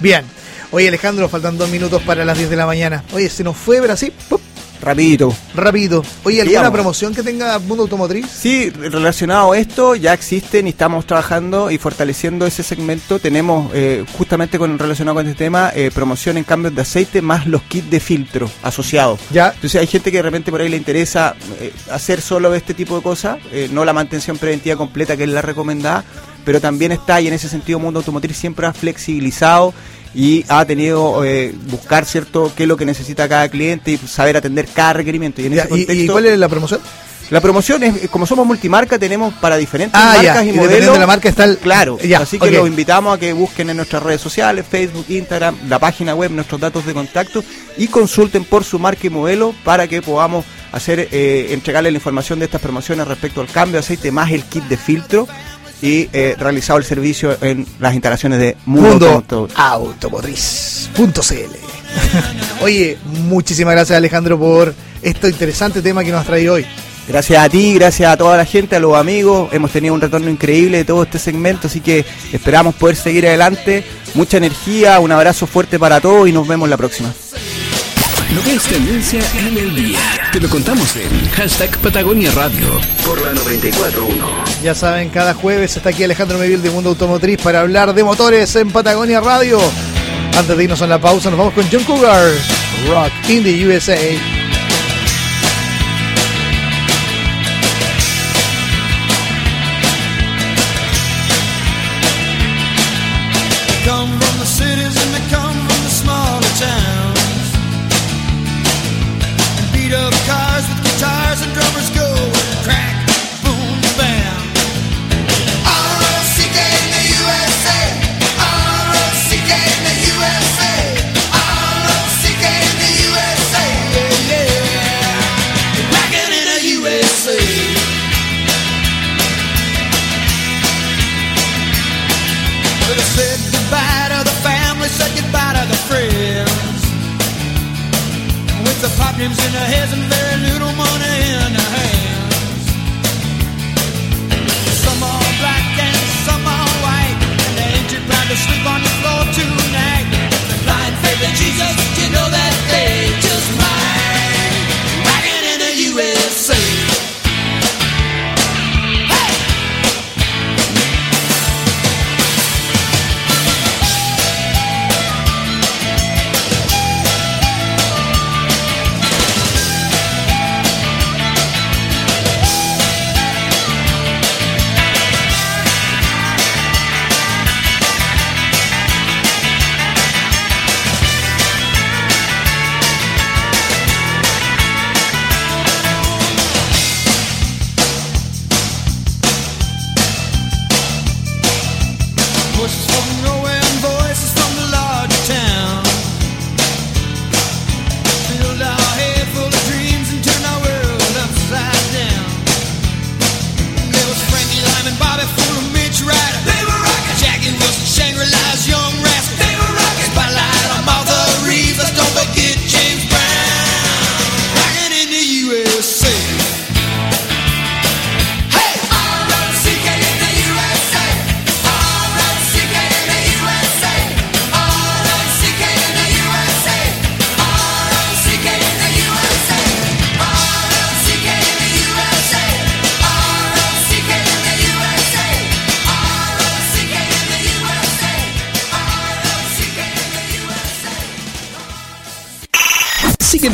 Bien. Oye, Alejandro, faltan dos minutos para las 10 de la mañana. Oye, se nos fue Brasil. ¡pup! Rapidito. Rápido. Oye, ¿alguna Digamos. promoción que tenga Mundo Automotriz? Sí, relacionado a esto, ya existen y estamos trabajando y fortaleciendo ese segmento. Tenemos, eh, justamente con relacionado con este tema, eh, promoción en cambios de aceite más los kits de filtro asociados. Ya. Entonces hay gente que de repente por ahí le interesa eh, hacer solo este tipo de cosas, eh, no la mantención preventiva completa que es la recomendada, pero también está y en ese sentido Mundo Automotriz siempre ha flexibilizado y ha tenido eh, buscar cierto qué es lo que necesita cada cliente y saber atender cada requerimiento. Y en Ya, ese ¿y- contexto, ¿Y cuál es la promoción? la promoción es, como somos multimarca, tenemos para diferentes Ah, ya, marcas y y, dependiendo modelos. de la marca está el- Claro, ya, así que los invitamos a que busquen en nuestras redes sociales, Facebook, Instagram, la página web, nuestros datos de contacto y consulten por su marca y modelo para que podamos hacer eh, entregarle la información de estas promociones respecto al cambio de aceite más el kit de filtro y eh, realizado el servicio en las instalaciones de Mundo, Mundo. Automotriz.cl. Oye, muchísimas gracias Alejandro por este interesante tema que nos has traído hoy. Gracias a ti, gracias a toda la gente, a los amigos. Hemos tenido un retorno increíble de todo este segmento, así que esperamos poder seguir adelante. Mucha energía, un abrazo fuerte para todos y nos vemos la próxima. Lo que es tendencia en el día. Te lo contamos en hashtag Patagonia Radio por la 941. Ya saben, cada jueves está aquí Alejandro Medil de Mundo Automotriz para hablar de motores en Patagonia Radio. Antes de irnos a la pausa, nos vamos con John Cougar, Rock in the USA. With the pop names in their heads and very little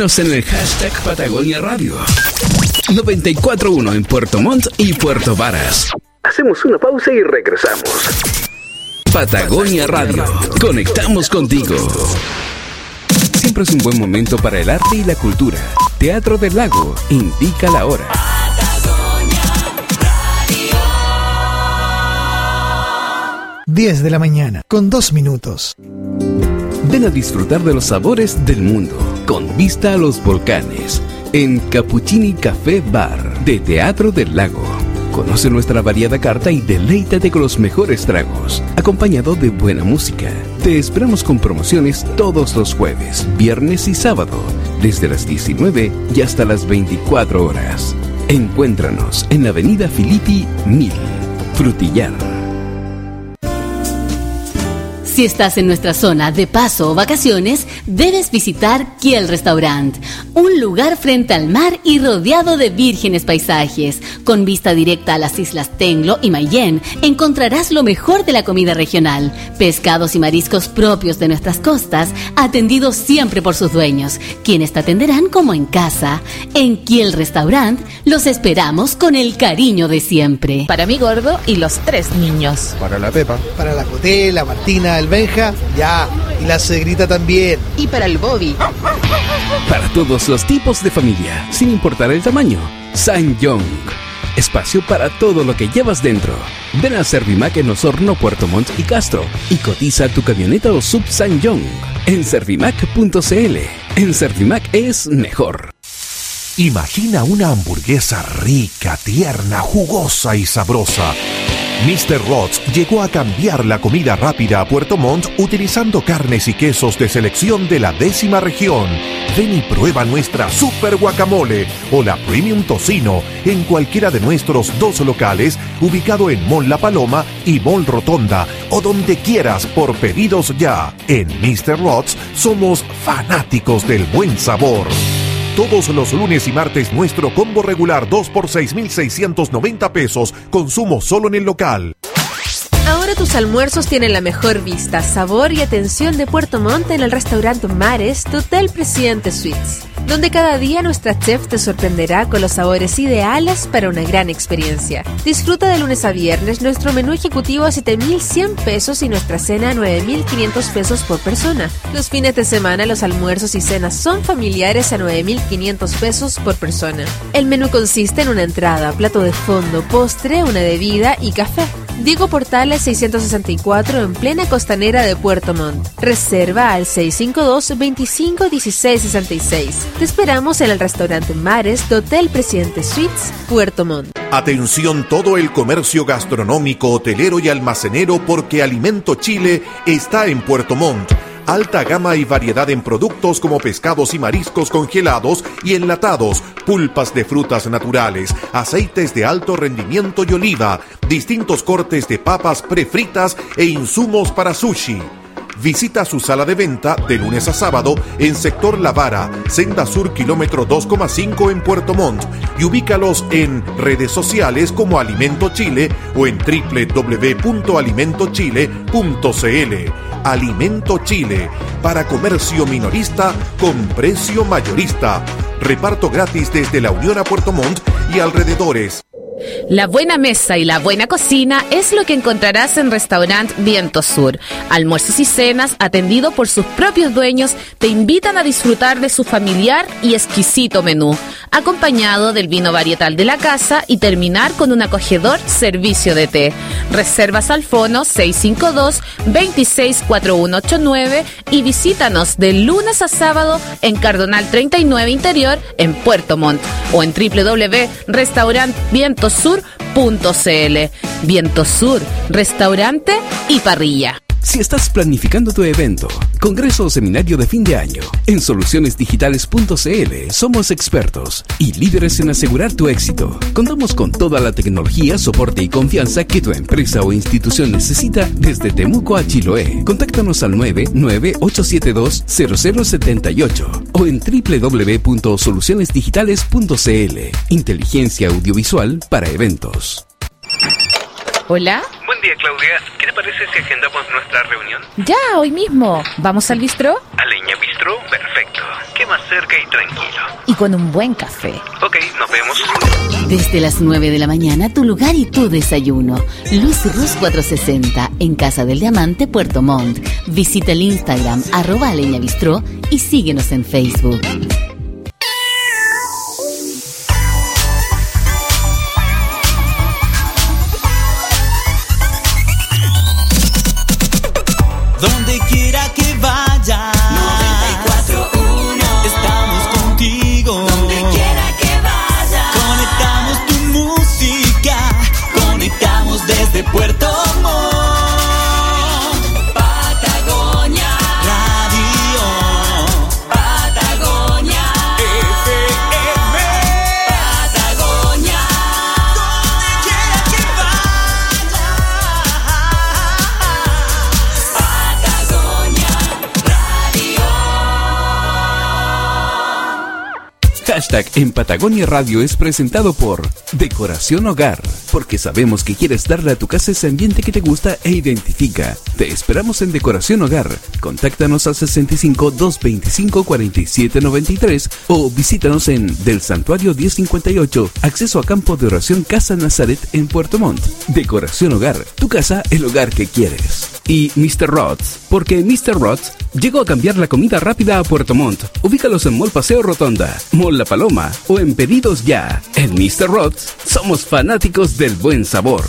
Síguenos en el hashtag Patagonia Radio. 941 en Puerto Montt y Puerto Varas. Hacemos una pausa y regresamos. Patagonia Radio. Conectamos contigo. Siempre es un buen momento para el arte y la cultura. Teatro del Lago indica la hora. 10 de la mañana, con 2 minutos. Ven a disfrutar de los sabores del mundo, con vista a los volcanes, en Cappuccini Café Bar de Teatro del Lago. Conoce nuestra variada carta y deleítate con los mejores tragos, acompañado de buena música. Te esperamos con promociones todos los jueves, viernes y sábado, desde las 19 y hasta las 24 horas. Encuéntranos en la Avenida Filippi 1000, Frutillar. Si estás en nuestra zona de paso o vacaciones, debes visitar Kiel Restaurant, un lugar frente al mar y rodeado de vírgenes paisajes. Con vista directa a las islas Tenglo y Mayen, encontrarás lo mejor de la comida regional, pescados y mariscos propios de nuestras costas, atendidos siempre por sus dueños, quienes te atenderán como en casa. En Kiel Restaurant los esperamos con el cariño de siempre. Para mi gordo y los tres niños. Para la Pepa. Para la Coté, la Martina, el Benja, ya. Y la Cegrita también. Y para el Bobby. Para todos los tipos de familia, sin importar el tamaño. San Young. Espacio para todo lo que llevas dentro. Ven a Servimac en Osorno, Puerto Montt y Castro y cotiza tu camioneta o sub San Young en servimac.cl. En Servimac es mejor. Imagina una hamburguesa rica, tierna, jugosa y sabrosa. Mr. Rods llegó a cambiar la comida rápida a Puerto Montt utilizando carnes y quesos de selección de la décima región. Ven y prueba nuestra Super Guacamole o la Premium Tocino en cualquiera de nuestros dos locales ubicado en Mall La Paloma y Mall Rotonda o donde quieras por pedidos ya. En Mr. Rods somos fanáticos del buen sabor. Todos los lunes y martes nuestro combo regular 2 por 6,690 pesos. Consumo solo en el local. Ahora tus almuerzos tienen la mejor vista, sabor y atención de Puerto Montt en el restaurante Mares Hotel Presidente Suites, donde cada día nuestra chef te sorprenderá con los sabores ideales para una gran experiencia. Disfruta de lunes a viernes nuestro menú ejecutivo a 7.100 pesos y nuestra cena a 9.500 pesos por persona. Los fines de semana los almuerzos y cenas son familiares a 9.500 pesos por persona. El menú consiste en una entrada, plato de fondo, postre, una bebida y café. Diego Portales 664 en plena costanera de Puerto Montt. Reserva al 652 25 16 66. Te esperamos en el restaurante Mares de Hotel Presidente Suites, Puerto Montt. Atención todo el comercio gastronómico, hotelero y almacenero porque Alimento Chile está en Puerto Montt. Alta gama y variedad en productos como pescados y mariscos congelados y enlatados, pulpas de frutas naturales, aceites de alto rendimiento y oliva, distintos cortes de papas prefritas e insumos para sushi. Visita su sala de venta de lunes a sábado en sector La Vara, Senda Sur kilómetro 2,5 en Puerto Montt y ubícalos en redes sociales como Alimento Chile o en www.alimentochile.cl. Alimento Chile para comercio minorista con precio mayorista. Reparto gratis desde la Unión a Puerto Montt y alrededores. La buena mesa y la buena cocina es lo que encontrarás en Restaurant Viento Sur. Almuerzos y cenas, atendido por sus propios dueños, te invitan a disfrutar de su familiar y exquisito menú, acompañado del vino varietal de la casa y terminar con un acogedor servicio de té. Reservas al fono 652-264189 y visítanos de lunes a sábado en Cardonal 39 Interior en Puerto Montt o en www.restaurantvientosur.cl. Viento Sur, restaurante y parrilla. Si estás planificando tu evento, congreso o seminario de fin de año, en solucionesdigitales.cl somos expertos y líderes en asegurar tu éxito. Contamos con toda la tecnología, soporte y confianza que tu empresa o institución necesita desde Temuco a Chiloé. Contáctanos al 998720078 o en www.solucionesdigitales.cl. Inteligencia audiovisual para eventos. Hola. Día, Claudia. ¿Qué te parece si agendamos nuestra reunión? Ya, hoy mismo. ¿Vamos al bistró? A Leña Bistro, perfecto. ¿Qué más cerca y tranquilo? Y con un buen café. Ok, nos vemos. Desde las 9 de la mañana, tu lugar y tu desayuno. Lucy Rus 460, en Casa del Diamante, Puerto Montt. Visita el Instagram, arroba Leña Bistró y síguenos en Facebook. Conectamos En Patagonia Radio es presentado por Decoración Hogar, porque sabemos que quieres darle a tu casa ese ambiente que te gusta e identifica. Te esperamos en Decoración Hogar. Contáctanos al 65 225 47 93 o visítanos en Del Santuario 1058, acceso a campo de oración Casa Nazaret en Puerto Montt. Decoración Hogar, tu casa, el hogar que quieres. y Mr. Rods, porque Mr. Rods llegó a cambiar la comida rápida a Puerto Montt. Ubícalos en Mall Paseo Rotonda, Mall La Paloma o en Pedidos Ya. En Mr. Rods somos fanáticos del buen sabor.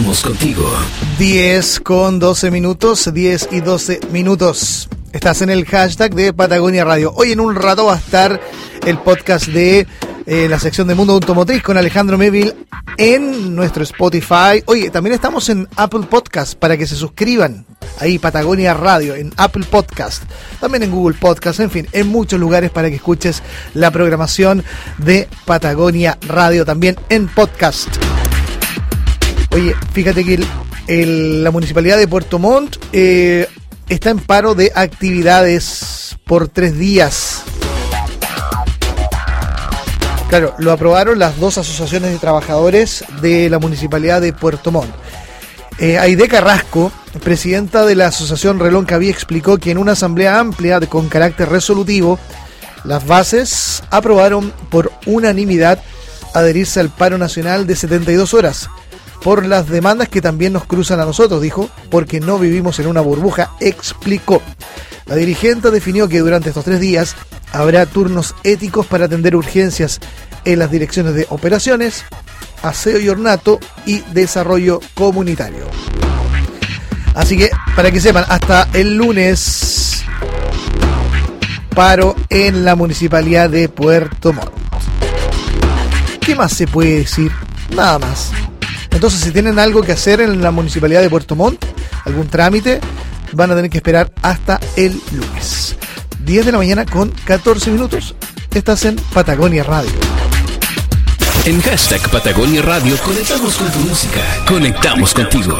Contigo. 10 con 12 minutos, 10 y 12 minutos. Estás en el hashtag de Patagonia Radio. Hoy en un rato va a estar el podcast de eh, la sección de Mundo Automotriz con Alejandro Meville en nuestro Spotify. Oye, también estamos en Apple Podcast para que se suscriban. Ahí Patagonia Radio, en Apple Podcast, también en Google Podcast, en fin, en muchos lugares para que escuches la programación de Patagonia Radio, también en podcast. Oye, fíjate que la municipalidad de Puerto Montt eh, está en paro de actividades por tres días. Claro, lo aprobaron las dos asociaciones de trabajadores de la municipalidad de Puerto Montt. Eh, Aide Carrasco, presidenta de la asociación Relón Caví, explicó que en una asamblea amplia con carácter resolutivo, las bases aprobaron por unanimidad adherirse al paro nacional de 72 horas por las demandas que también nos cruzan a nosotros, dijo, porque no vivimos en una burbuja, explicó. La dirigente definió que durante estos tres días habrá turnos éticos para atender urgencias en las direcciones de operaciones, aseo y ornato y desarrollo comunitario. Así que, para que sepan, hasta el lunes paro en la municipalidad de Puerto Montt. ¿Qué más se puede decir? Nada más. Entonces, si tienen algo que hacer en la municipalidad de Puerto Montt, algún trámite, van a tener que esperar hasta el lunes. 10 de la mañana con 14 minutos. Estás en Patagonia Radio. En hashtag Patagonia Radio conectamos con tu música. Conectamos contigo.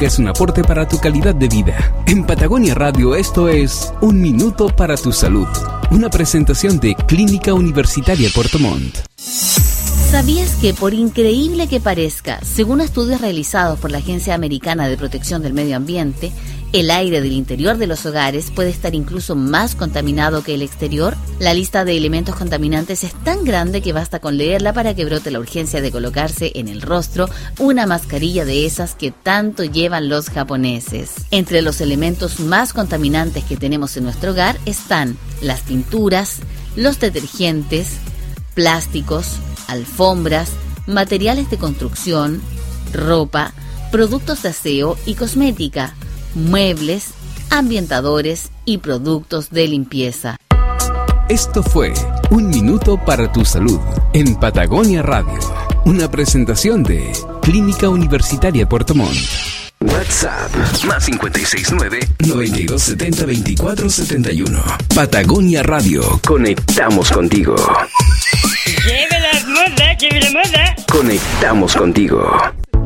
Es un aporte para tu calidad de vida. En Patagonia Radio esto es Un Minuto para tu Salud. Una presentación de Clínica Universitaria Puerto Montt. ¿Sabías que, por increíble que parezca, según estudios realizados por la Agencia Americana de Protección del Medio Ambiente, el aire del interior de los hogares puede estar incluso más contaminado que el exterior? La lista de elementos contaminantes es tan grande que basta con leerla para que brote la urgencia de colocarse en el rostro una mascarilla de esas que tanto llevan los japoneses. Entre los elementos más contaminantes que tenemos en nuestro hogar están las tinturas, los detergentes, plásticos, alfombras, materiales de construcción, ropa, productos de aseo y cosmética, muebles, ambientadores y productos de limpieza. Esto fue Un Minuto para tu Salud en Patagonia Radio. Una presentación de Clínica Universitaria Puerto Montt. WhatsApp más 569-9270-2471. Patagonia Radio. Conectamos contigo. Lleve las modas, lleve la moda. Conectamos contigo.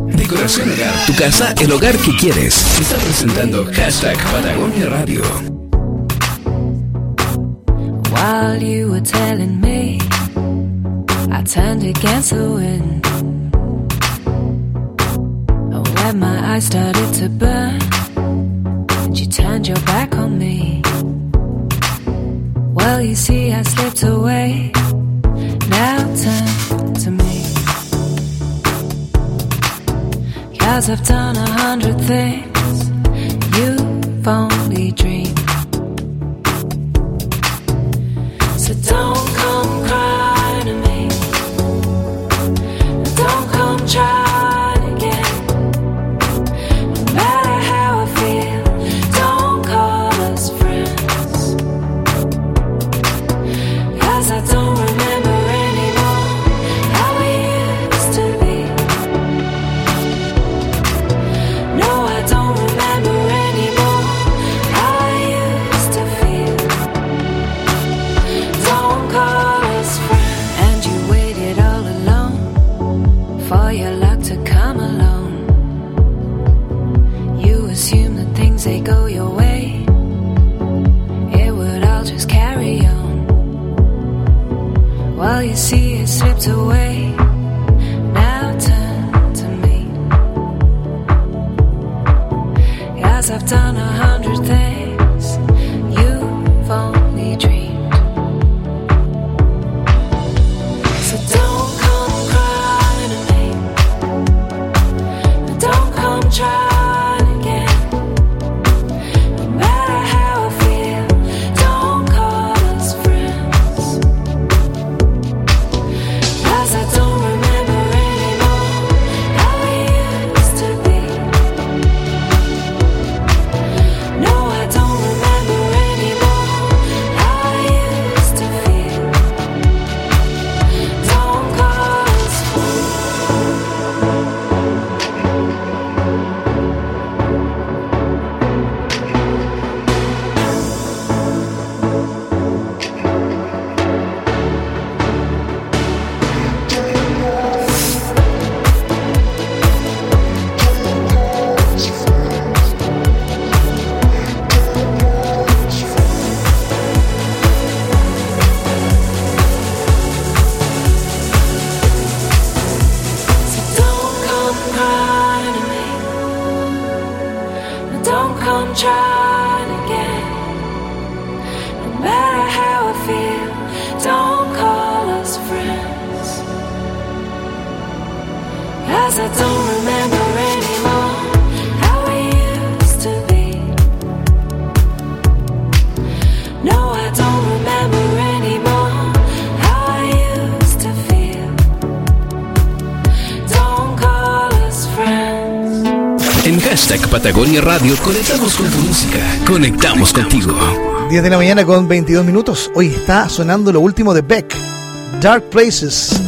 Decoración Hogar, tu casa, el hogar que quieres. Está presentando hashtag Patagonia Radio. While you were telling me, I turned against the wind. When my eyes started to burn, and you turned your back on me. Well, you see, I slipped away. Now turn to me. Cause I've done a hundred things you've only dreamed. Don't Patagonia Radio conectamos con tu música. Conectamos contigo. 10 de la mañana con 22 minutos. Hoy está sonando lo último de Beck, Dark Places.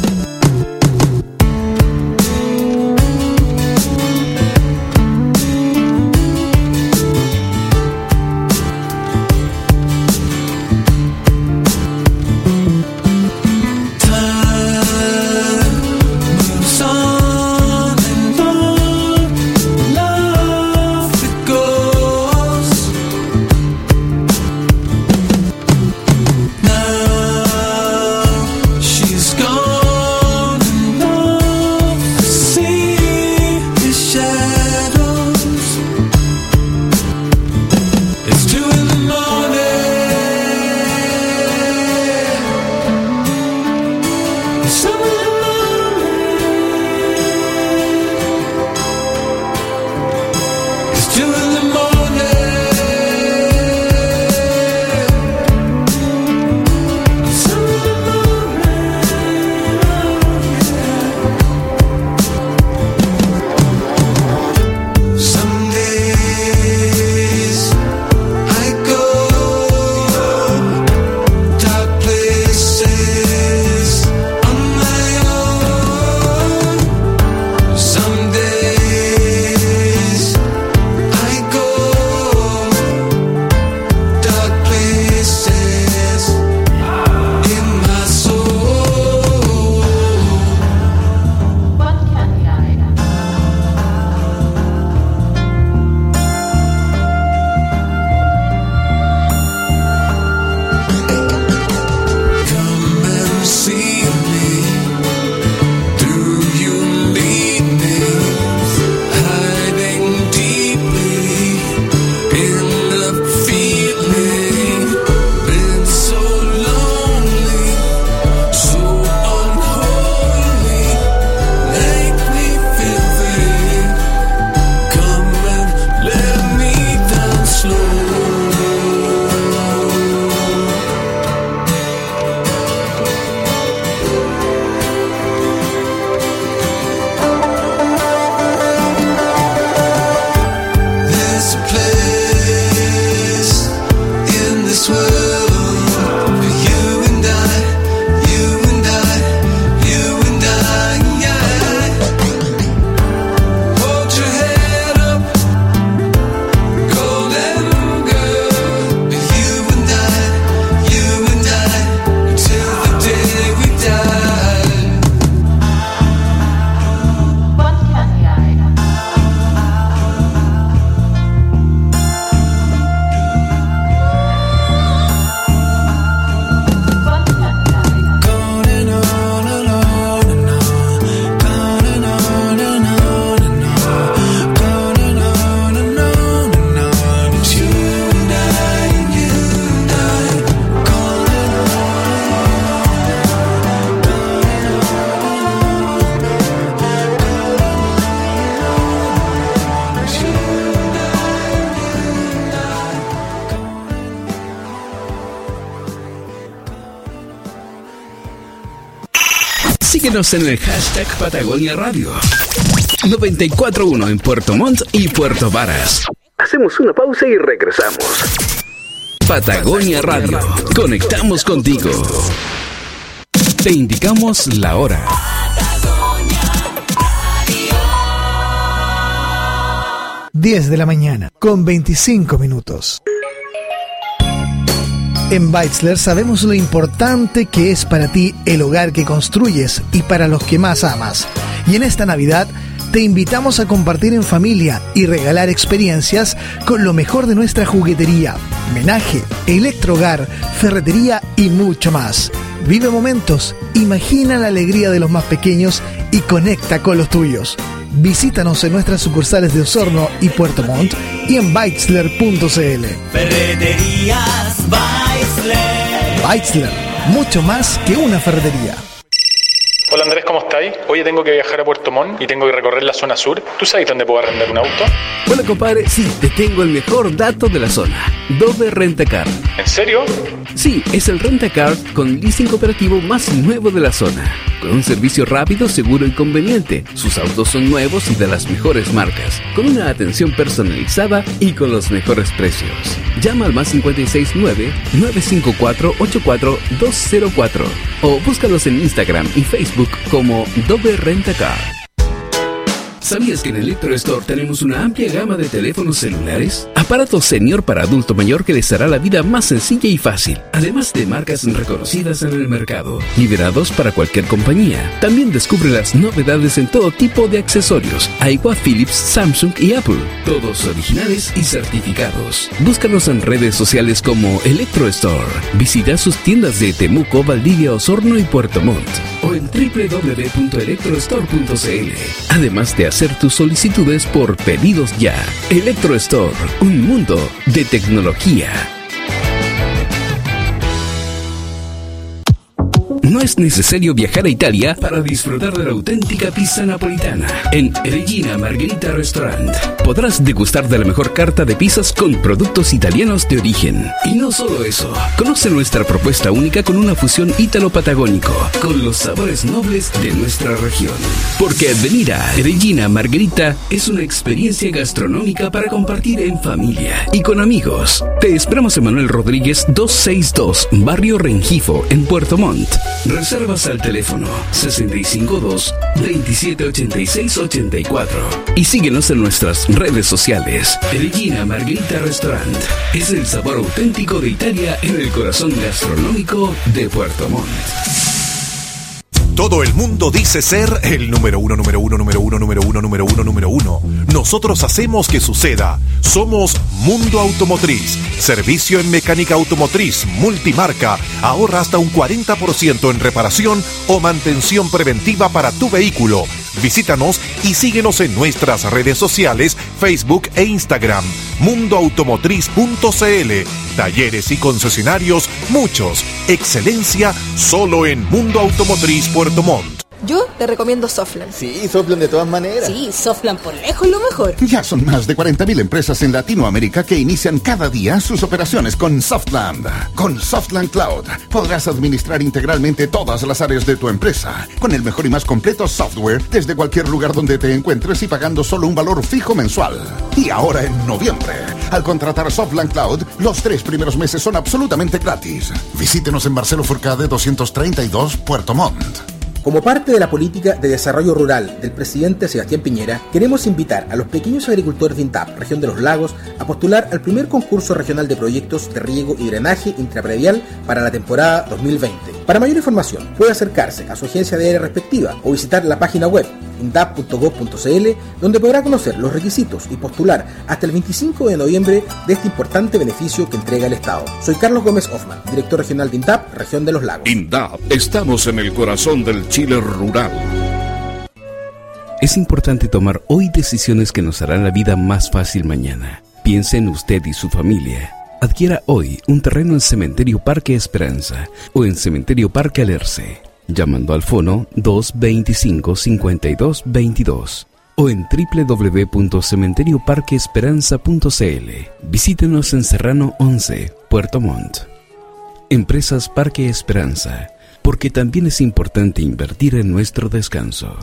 Síguenos en el hashtag Patagonia Radio. 941 en Puerto Montt y Puerto Varas. Hacemos una pausa y regresamos. Patagonia Radio. Conectamos contigo. Te indicamos la hora. 10 de la mañana, con 25 minutos. En Beitzler sabemos lo importante que es para ti el hogar que construyes y para los que más amas. Y en esta Navidad te invitamos a compartir en familia y regalar experiencias con lo mejor de nuestra juguetería, menaje, electrohogar, ferretería y mucho más. Vive momentos, imagina la alegría de los más pequeños y conecta con los tuyos. Visítanos en nuestras sucursales de Osorno y Puerto Montt y en Beitzler.cl. Ferreterías Weisler. Beitzler, mucho más que una ferretería. Hola Andrés, ¿cómo estáis? Hoy tengo que viajar a Puerto Montt y tengo que recorrer la zona sur. ¿Tú sabes dónde puedo arrendar un auto? Hola compadre, sí, te tengo el mejor dato de la zona. Dove Rentacar. ¿En serio? Sí, es el Rentacar con leasing cooperativo más nuevo de la zona. Con un servicio rápido, seguro y conveniente. Sus autos son nuevos y de las mejores marcas. Con una atención personalizada y con los mejores precios. Llama al más 569-954-84204 o búscalos en Instagram y Facebook como Dove Rentacar. ¿Sabías que en Electro Store tenemos una amplia gama de teléfonos celulares? Aparatos senior para adulto mayor que les hará la vida más sencilla y fácil. Además de marcas reconocidas en el mercado, liberados para cualquier compañía. También descubre las novedades en todo tipo de accesorios. Aiwa, Philips, Samsung y Apple. Todos originales y certificados. Búscanos en redes sociales como Electro Store. Visita sus tiendas de Temuco, Valdivia, Osorno y Puerto Montt. O en www.electrostore.cl. Además de hacer tus solicitudes por pedidos ya. Electro Store, un mundo de tecnología. No es necesario viajar a Italia para disfrutar de la auténtica pizza napolitana. En Regina Margherita Restaurant podrás degustar de la mejor carta de pizzas con productos italianos de origen. Y no solo eso, conoce nuestra propuesta única con una fusión ítalo-patagónico, con los sabores nobles de nuestra región. Porque venir a Regina Margherita es una experiencia gastronómica para compartir en familia y con amigos. Te esperamos en Manuel Rodríguez 262, Barrio Rengifo, en Puerto Montt. Reservas al teléfono 652 2786 84 y síguenos en nuestras redes sociales. Regina Margherita Restaurant es el sabor auténtico de Italia en el corazón gastronómico de Puerto Montt. Todo el mundo dice ser el número uno, número uno, número uno, número uno, número uno, número uno. Nosotros hacemos que suceda. Somos Mundo Automotriz. Servicio en mecánica automotriz, multimarca. Ahorra hasta un 40% en reparación o mantención preventiva para tu vehículo. Visítanos y síguenos en nuestras redes sociales, Facebook e Instagram. Mundoautomotriz.cl. Talleres y concesionarios, muchos. Excelencia solo en Mundo Automotriz Puerto Montt. Yo te recomiendo Softland. Sí, Softland de todas maneras. Sí, Softland por lejos lo mejor. Ya son más de 40.000 empresas en Latinoamérica que inician cada día sus operaciones con Softland. Con Softland Cloud podrás administrar integralmente todas las áreas de tu empresa, con el mejor y más completo software desde cualquier lugar donde te encuentres y pagando solo un valor fijo mensual. Y ahora en noviembre, al contratar Softland Cloud, los tres primeros meses son absolutamente gratis. Visítenos en Marcelo Furcade 232, Puerto Montt. Como parte de la política de desarrollo rural del presidente Sebastián Piñera, queremos invitar a los pequeños agricultores de INTAP, región de los lagos, a postular al primer concurso regional de proyectos de riego y drenaje intrapredial para la temporada 2020. Para mayor información, puede acercarse a su agencia de área respectiva o visitar la página web intap.gov.cl, donde podrá conocer los requisitos y postular hasta el 25 de noviembre de este importante beneficio que entrega el Estado. Soy Carlos Gómez Hoffman, director regional de INTAP, región de los lagos. INDAP, estamos en el corazón del Chile rural. Es importante tomar hoy decisiones que nos harán la vida más fácil mañana. Piense en usted y su familia. Adquiera hoy un terreno en Cementerio Parque Esperanza o en Cementerio Parque Alerce, llamando al fono 225-5222 o en www.cementerioparqueesperanza.cl. Visítenos en Serrano 11, Puerto Montt. Empresas Parque Esperanza porque también es importante invertir en nuestro descanso.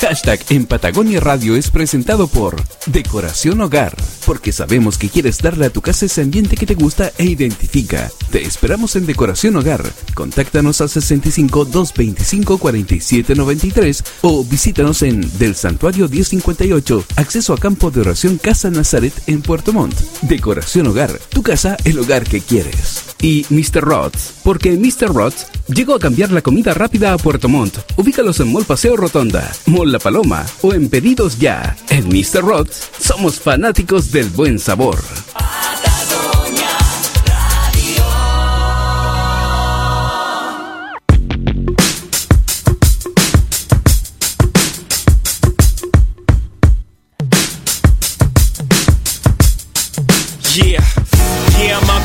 Hashtag en Patagonia Radio es presentado por Decoración Hogar, porque sabemos que quieres darle a tu casa ese ambiente que te gusta e identifica. Te esperamos en Decoración Hogar. Contáctanos al 65 225 47 93 o visítanos en Del Santuario 1058, acceso a campo de oración Casa Nazaret en Puerto Montt. Decoración Hogar, tu casa, el hogar que quieres. Y Mr. Rods, porque Mr. Rods llegó a cambiar la comida rápida a Puerto Montt. Ubícalos en Mall Paseo Rotonda, Mall La Paloma o en Pedidos Ya. En Mr. Rods somos fanáticos del buen sabor. Yeah,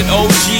With OG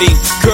is blinding.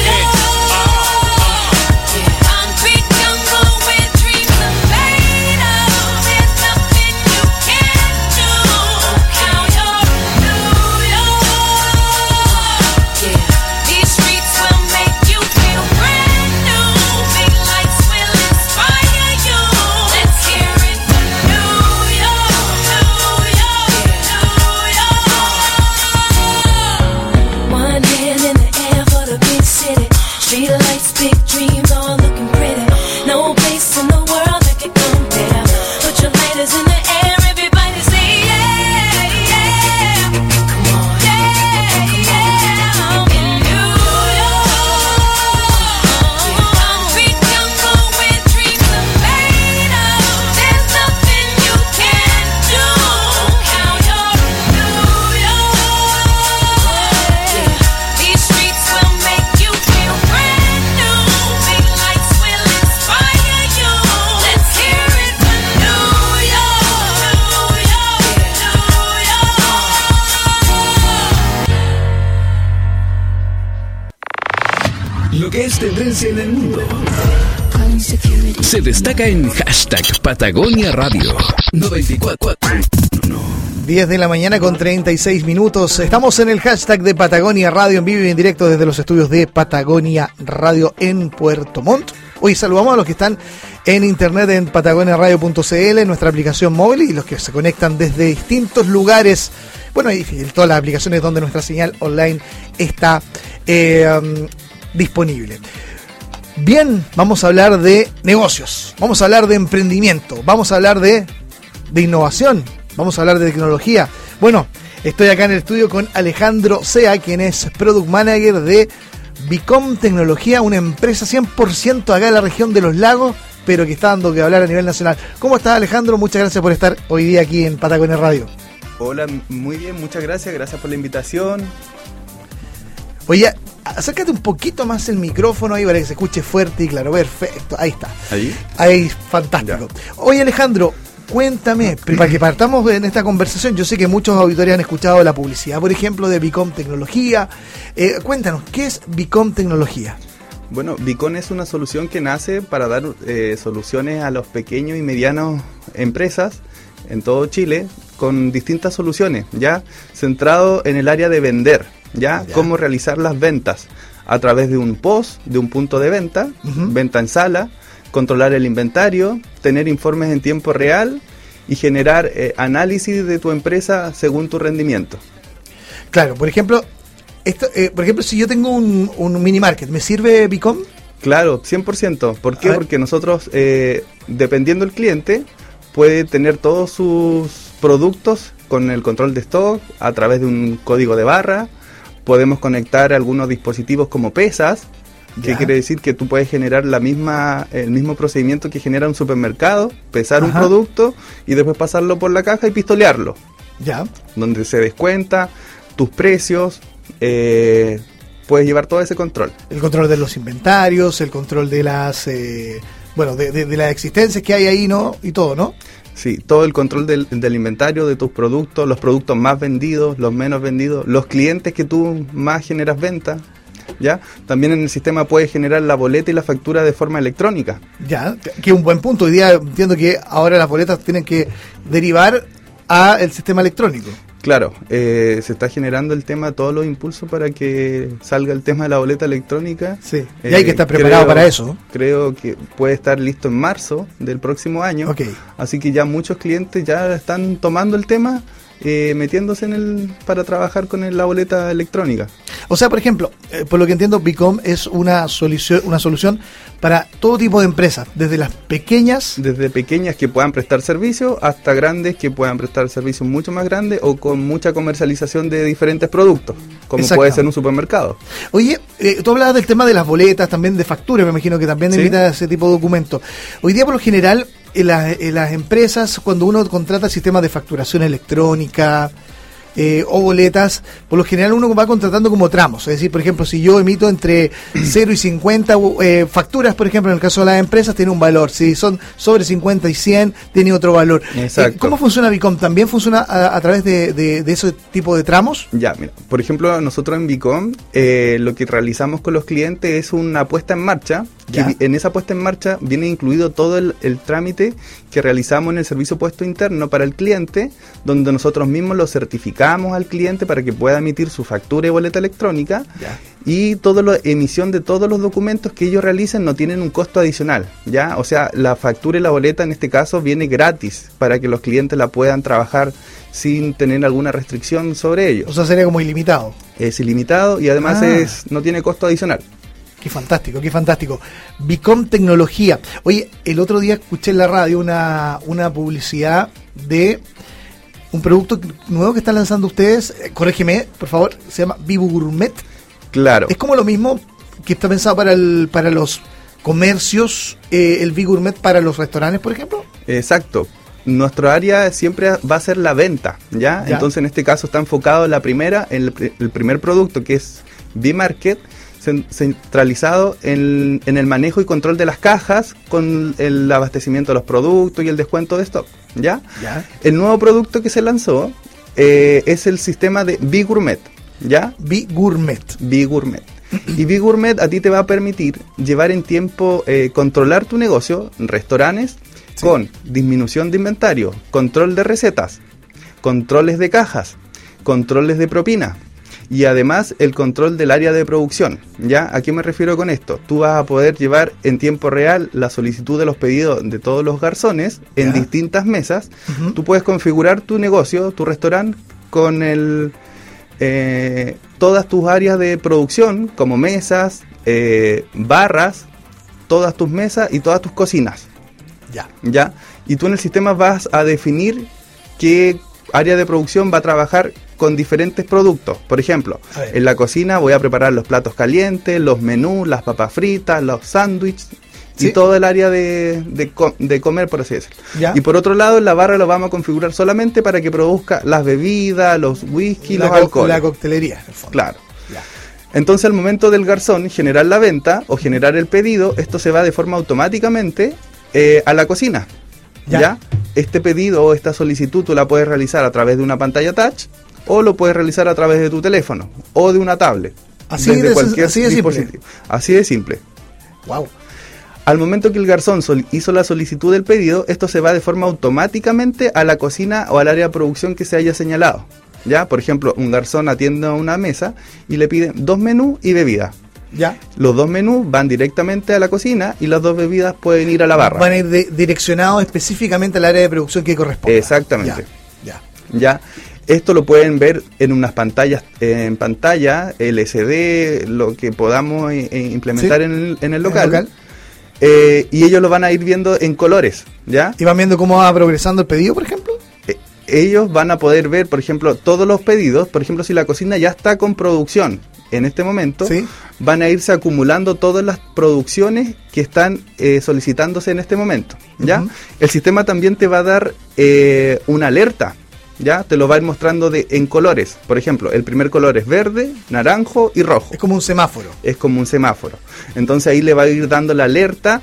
Destaca en hashtag Patagonia Radio 94. 10 de la mañana con 36 minutos. Estamos en el hashtag de Patagonia Radio en vivo y en directo desde los estudios de Patagonia Radio en Puerto Montt. Hoy saludamos a los que están en internet en patagoniaradio.cl, nuestra aplicación móvil y los que se conectan desde distintos lugares. Bueno, y todas las aplicaciones donde nuestra señal online está eh, um, disponible. Bien, vamos a hablar de negocios, vamos a hablar de emprendimiento, vamos a hablar de, de innovación, vamos a hablar de tecnología. Bueno, estoy acá en el estudio con Alejandro Sea, quien es Product Manager de Bicom Tecnología, una empresa 100% acá en la región de los lagos, pero que está dando que hablar a nivel nacional. ¿Cómo estás Alejandro? Muchas gracias por estar hoy día aquí en Patagonia Radio. Hola, muy bien, muchas gracias, gracias por la invitación. Oye, acércate un poquito más el micrófono ahí para que se escuche fuerte y claro. Perfecto, ahí está. Ahí. Ahí, fantástico. Oye, Alejandro, cuéntame, para que partamos en esta conversación, yo sé que muchos auditores han escuchado la publicidad, por ejemplo, de Bicom Tecnología. Eh, cuéntanos, ¿qué es Bicom Tecnología? Bueno, Bicon es una solución que nace para dar eh, soluciones a los pequeños y medianos empresas en todo Chile con distintas soluciones, ya centrado en el área de vender, ya, Ya. cómo realizar las ventas a través de un post, de un punto de venta, venta en sala, controlar el inventario, tener informes en tiempo real y generar eh, análisis de tu empresa según tu rendimiento. Claro, por ejemplo, esto, eh, por ejemplo, si yo tengo un, un mini market, ¿me sirve Bicom? Claro, 100%. ¿Por qué? Porque nosotros, eh, dependiendo del cliente, puede tener todos sus productos con el control de stock a través de un código de barra. Podemos conectar algunos dispositivos como pesas, que Ya. quiere decir que tú puedes generar la misma, el mismo procedimiento que genera un supermercado, pesar un producto y después pasarlo por la caja y pistolearlo Ya. donde se descuenta tus precios, eh, puedes llevar todo ese control. El control de los inventarios, el control de las, eh, bueno, de, de- de las existencias que hay ahí, ¿no? Y todo, ¿no? Sí, todo el control del, inventario de tus productos, los productos más vendidos, los menos vendidos, los clientes que tú más generas venta, ¿ya? También en el sistema puedes generar la boleta y la factura de forma electrónica. Ya, que un buen punto. Hoy día entiendo que ahora las boletas tienen que derivar a el sistema electrónico. Claro, eh, se está generando el tema, todos los impulsos para que salga el tema de la boleta electrónica. Sí, y hay que estar preparado para eso. Creo que puede estar listo en marzo del próximo año. Ok. Así que ya muchos clientes ya están tomando el tema, eh, metiéndose en el para trabajar con el- la boleta electrónica. O sea, por ejemplo, eh, por lo que entiendo, Bicom es una solución, una solución para todo tipo de empresas, desde las pequeñas. Desde pequeñas que puedan prestar servicio hasta grandes que puedan prestar servicios mucho más grandes o con mucha comercialización de diferentes productos, como Exacto. puede ser un supermercado. Oye, eh, tú hablabas del tema de las boletas, también de facturas, me imagino que también Sí. invita a ese tipo de documentos. Hoy día, por lo general, en las, en las empresas, cuando uno contrata sistemas de facturación electrónica eh, o boletas, por lo general uno va contratando como tramos. Es decir, por ejemplo, si yo emito entre 0 y 50 eh, facturas, por ejemplo, en el caso de las empresas, tiene un valor. Si son sobre 50 y 100, tiene otro valor. Exacto. Eh, ¿Cómo funciona Bicom? ¿También funciona a, a través de, de- de ese tipo de tramos? Ya, mira, por ejemplo, nosotros en Bicom eh, lo que realizamos con los clientes es una puesta en marcha. Que en esa puesta en marcha viene incluido todo el, el trámite que realizamos en el servicio puesto interno para el cliente, donde nosotros mismos lo certificamos al cliente para que pueda emitir su factura y boleta electrónica. Y toda la emisión de todos los documentos que ellos realicen no tienen un costo adicional, ¿ya? O sea, la factura y la boleta en este caso viene gratis para que los clientes la puedan trabajar sin tener alguna restricción sobre ellos. O sea, sería como ilimitado. Es ilimitado y además Ah. es no tiene costo adicional. Qué fantástico, qué fantástico. Bicom Tecnología. Oye, el otro día escuché en la radio una, una publicidad de un producto nuevo que están lanzando ustedes. Eh, corrígeme, por favor. Se llama Vivo Gourmet. Claro. Es como lo mismo que está pensado para, el, para los comercios, eh, el Vivo Gourmet para los restaurantes, por ejemplo. Exacto. Nuestro área siempre va a ser la venta, ¿ya? Ya. Entonces en este caso está enfocado la primera, en el, el primer producto que es B-Market, centralizado en, en el manejo y control de las cajas con el abastecimiento de los productos y el descuento de stock, ¿ya? Ya. El nuevo producto que se lanzó eh, es el sistema de B-Gourmet, ¿ya? B-Gourmet. B-Gourmet. Y Big Gourmet a ti te va a permitir llevar en tiempo, eh, controlar tu negocio, restaurantes, con disminución de inventario, control de recetas, controles de cajas, controles de propina y además el control del área de producción. ¿Ya? ¿A qué me refiero con esto? Tú vas a poder llevar en tiempo real la solicitud de los pedidos de todos los garzones en Ya. distintas mesas. Tú puedes configurar tu negocio, tu restaurante con el eh, todas tus áreas de producción como mesas, eh, barras, todas tus mesas y todas tus cocinas. Ya. ¿ya? Y tú en el sistema vas a definir qué área de producción va a trabajar con diferentes productos. Por ejemplo, en la cocina voy a preparar los platos calientes, los menús, las papas fritas, los sándwiches y Sí. todo el área de, de co- de comer, por así decirlo. Ya. Y por otro lado, en la barra lo vamos a configurar solamente para que produzca las bebidas, los whisky, la, los co- alcoholes. la coctelería, en el fondo. Claro. Entonces al momento del garzón generar la venta o generar el pedido, esto se va de forma automáticamente eh, a la cocina. Ya. Ya. Este pedido o esta solicitud tú la puedes realizar a través de una pantalla touch o lo puedes realizar a través de tu teléfono o de una tablet. Así desde de- cualquier así de simple. dispositivo. Así de simple. Wow. Al momento que el garzón hizo la solicitud del pedido, esto se va de forma automáticamente a la cocina o al área de producción que se haya señalado. ¿Ya? Por ejemplo, un garzón atiende a una mesa y le pide dos menús y bebida. Ya. Los dos menús van directamente a la cocina y las dos bebidas pueden ir a la barra. Van a ir direccionados específicamente al área de producción que corresponde. Exactamente. Ya. ¿Ya? Esto lo pueden ver en unas pantallas, en pantalla, LCD, lo que podamos implementar Sí. en, el, en el el local. Eh, y ellos lo van a ir viendo en colores, ¿ya? ¿Y van viendo cómo va progresando el pedido, por ejemplo? Eh, ellos van a poder ver, por ejemplo, todos los pedidos. Por ejemplo, si la cocina ya está con producción en este momento, Sí. van a irse acumulando todas las producciones que están eh, solicitándose en este momento. ¿ya? El sistema también te va a dar eh, una alerta. ¿Ya? Te lo va a ir mostrando de, en colores. Por ejemplo, el primer color es verde, naranjo y rojo. Es como un semáforo. Es como un semáforo. Entonces ahí le va a ir dando la alerta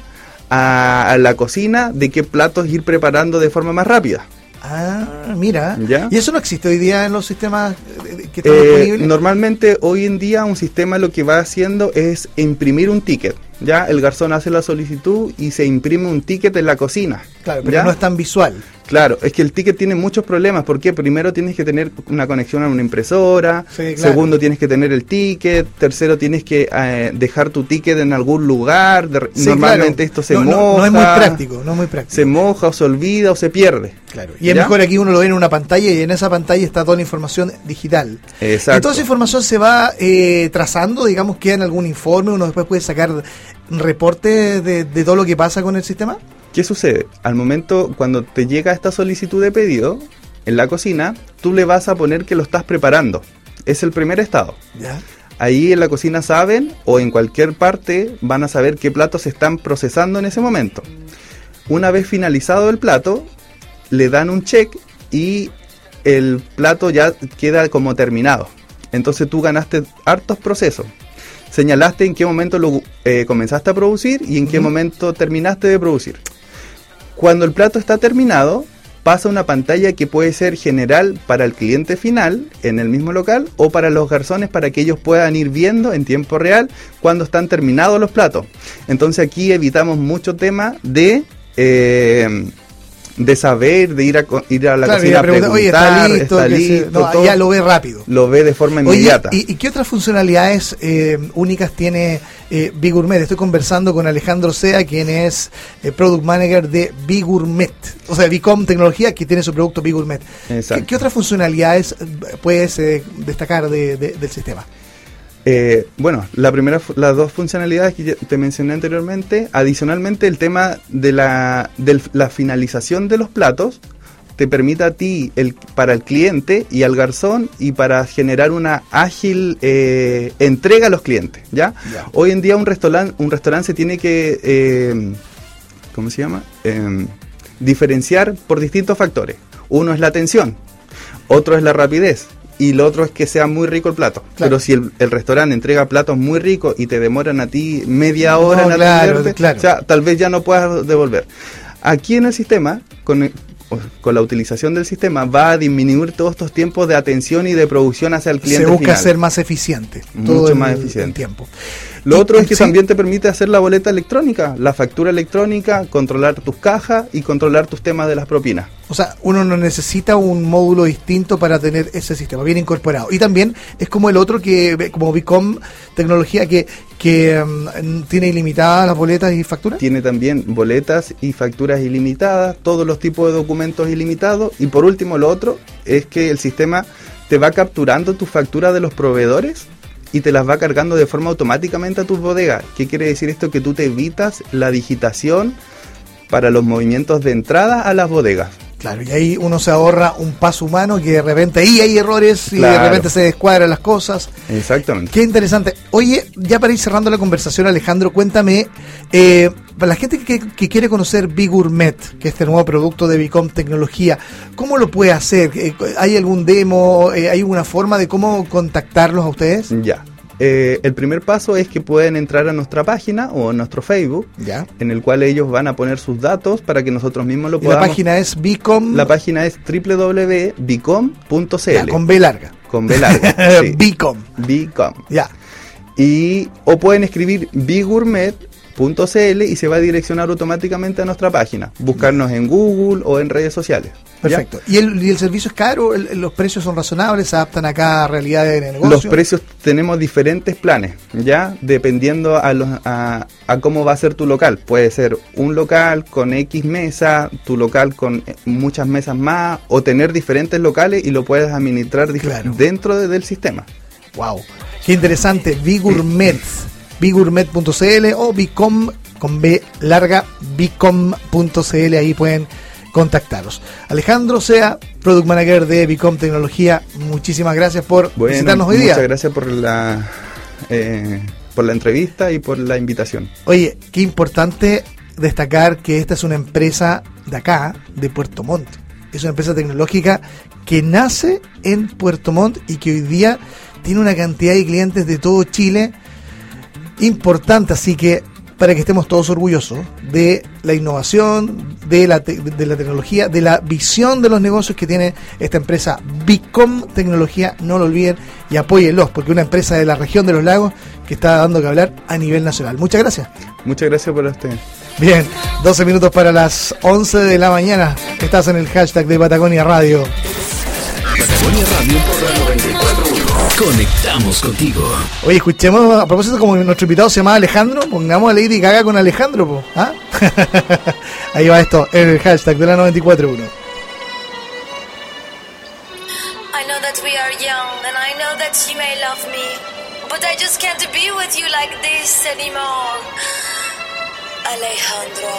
a, a la cocina de qué platos ir preparando de forma más rápida. Ah, mira. ¿Ya? ¿Y eso no existe hoy día en los sistemas eh, que están Eh, disponibles? normalmente hoy en día un sistema lo que va haciendo es imprimir un ticket. Ya el garzón hace la solicitud y se imprime un ticket en la cocina. Claro, pero ¿ya? no es tan visual. Claro, es que el ticket tiene muchos problemas. porque Primero tienes que tener una conexión a una impresora. Sí, claro. Segundo tienes que tener el ticket. Tercero tienes que eh, dejar tu ticket en algún lugar. de- Sí, normalmente claro. esto se No, no, moja. no es muy práctico, no es muy práctico. Se moja o se olvida o se pierde. Claro. Y es mejor aquí uno lo ve en una pantalla y en esa pantalla está toda la información digital. Exacto. Y toda esa información se va eh, trazando, digamos, queda en algún informe, uno después puede sacar reportes de, de todo lo que pasa con el sistema. ¿Qué sucede? Al momento, cuando te llega esta solicitud de pedido en la cocina, tú le vas a poner que lo estás preparando. Es el primer estado. Ya. Ahí en la cocina saben, o en cualquier parte, van a saber qué platos se están procesando en ese momento. Una vez finalizado el plato, le dan un check y el plato ya queda como terminado. Entonces tú ganaste hartos procesos. Señalaste en qué momento lo eh, comenzaste a producir y en qué momento terminaste de producir. Cuando el plato está terminado, pasa una pantalla que puede ser general para el cliente final en el mismo local o para los garzones para que ellos puedan ir viendo en tiempo real cuando están terminados los platos. Entonces aquí evitamos mucho tema de... eh, de saber, de ir a, ir a la Claro, cocina a le pregunta, "Oye, ¿está preguntar, listo? está listo, no, todo. ya lo ve rápido. Lo ve de forma Oye, inmediata. ¿y, y qué otras funcionalidades eh, únicas tiene eh? Estoy conversando con Alejandro Sea, quien es eh, Product Manager de Big Gourmet, o sea, Bicom Tecnología, que tiene su producto Big Gourmet. Exacto. ¿Qué, qué otras funcionalidades eh, puedes eh, destacar de- de- del sistema? Eh, bueno, la primera, las dos funcionalidades que te mencioné anteriormente, adicionalmente el tema de la, de la finalización de los platos, te permite a ti, el, para el cliente y al garzón, y para generar una ágil eh, entrega a los clientes, ¿ya? Hoy en día un restaurante un restaurante se tiene que, eh, ¿cómo se llama? Em, diferenciar por distintos factores. Uno es la atención, otro es la rapidez y lo otro es que sea muy rico el plato. Pero si el, el restaurante entrega platos muy ricos y te demoran a ti media hora No, en atenderte, claro. o sea, tal vez ya no puedas devolver. Aquí en el sistema, con, con la utilización del sistema va a disminuir todos estos tiempos de atención y de producción hacia el cliente Se busca final. ser más eficiente. Mucho todo el- más el eficiente. tiempo. Lo otro es que sí. también te permite hacer la boleta electrónica, la factura electrónica, controlar tus cajas y controlar tus temas de las propinas. O sea, uno no necesita un módulo distinto para tener ese sistema bien incorporado. Y también es como el otro que, como Bicom tecnología que, que mm, tiene ilimitadas las boletas y facturas. Tiene también boletas y facturas ilimitadas, todos los tipos de documentos ilimitados. Y por último, lo otro es que el sistema te va capturando tus facturas de los proveedores y te las va cargando de forma automáticamente a tus bodegas. ¿Qué quiere decir esto? Que tú te evitas la digitación para los movimientos de entrada a las bodegas. Claro, y ahí uno se ahorra un paso humano que de repente ahí hay errores y de repente se descuadran las cosas. Exactamente. Qué interesante. Oye, ya para ir cerrando la conversación, Alejandro, cuéntame, eh, para la gente que, que quiere conocer Bigourmet, que es este nuevo producto de Bicom Tecnología, ¿cómo lo puede hacer? Eh, ¿Hay algún demo? Eh, ¿Hay alguna forma de cómo contactarlos a ustedes? Ya. Eh, el primer paso es que pueden entrar a nuestra página o a nuestro Facebook, Ya. en el cual ellos van a poner sus datos para que nosotros mismos lo Y la podamos. página es Bicom. La página es www.bicom.cl. Con B larga. Con B larga. sí. Bicom. Bicom. Ya. Y, o pueden escribir bigourmet.cl y se va a direccionar automáticamente a nuestra página. Buscarnos en Google o en redes sociales. Perfecto. ¿Y el, y el servicio es caro? ¿El- ¿Los precios son razonables? ¿Se adaptan acá a realidades de negocio? Los precios tenemos diferentes planes, ya dependiendo a, los, a, a cómo va a ser tu local. Puede ser un local con X mesa, tu local con eh, muchas mesas más, o tener diferentes locales y lo puedes administrar dentro de- del sistema. Wow. Qué interesante. Bigourmet. Bigourmet.cl o Bicom con B larga. Bicom.cl. Ahí pueden contactaros. Alejandro Sea, Product Manager de Bicom Tecnología. Muchísimas gracias por Bueno, visitarnos hoy muchas día. gracias por la, eh, por la entrevista y por la invitación. Oye, qué importante destacar que esta es una empresa de acá, de Puerto Montt. Es una empresa tecnológica que nace en Puerto Montt y que hoy día tiene una cantidad de clientes de todo Chile importante. Así que para que estemos todos orgullosos de la innovación, de la, te- de la tecnología, de la visión de los negocios que tiene esta empresa Bicom Tecnología. No lo olviden y apóyenlos, porque es una empresa de la región de los lagos que está dando que hablar a nivel nacional. Muchas gracias. Muchas gracias por este. Bien, 12 minutos para las 11 de la mañana. Estás en el hashtag de Patagonia Radio. Patagonia Radio por la 94.1. Conectamos contigo. Oye, escuchemos, a propósito, como nuestro invitado se llama Alejandro, pongamos a Lady Gaga con Alejandro, po, ¿ah? Ahí va esto, en el hashtag de la 94.1. I know that we are young and I know that you may love me, but I just can't be with you like this anymore. Alejandro.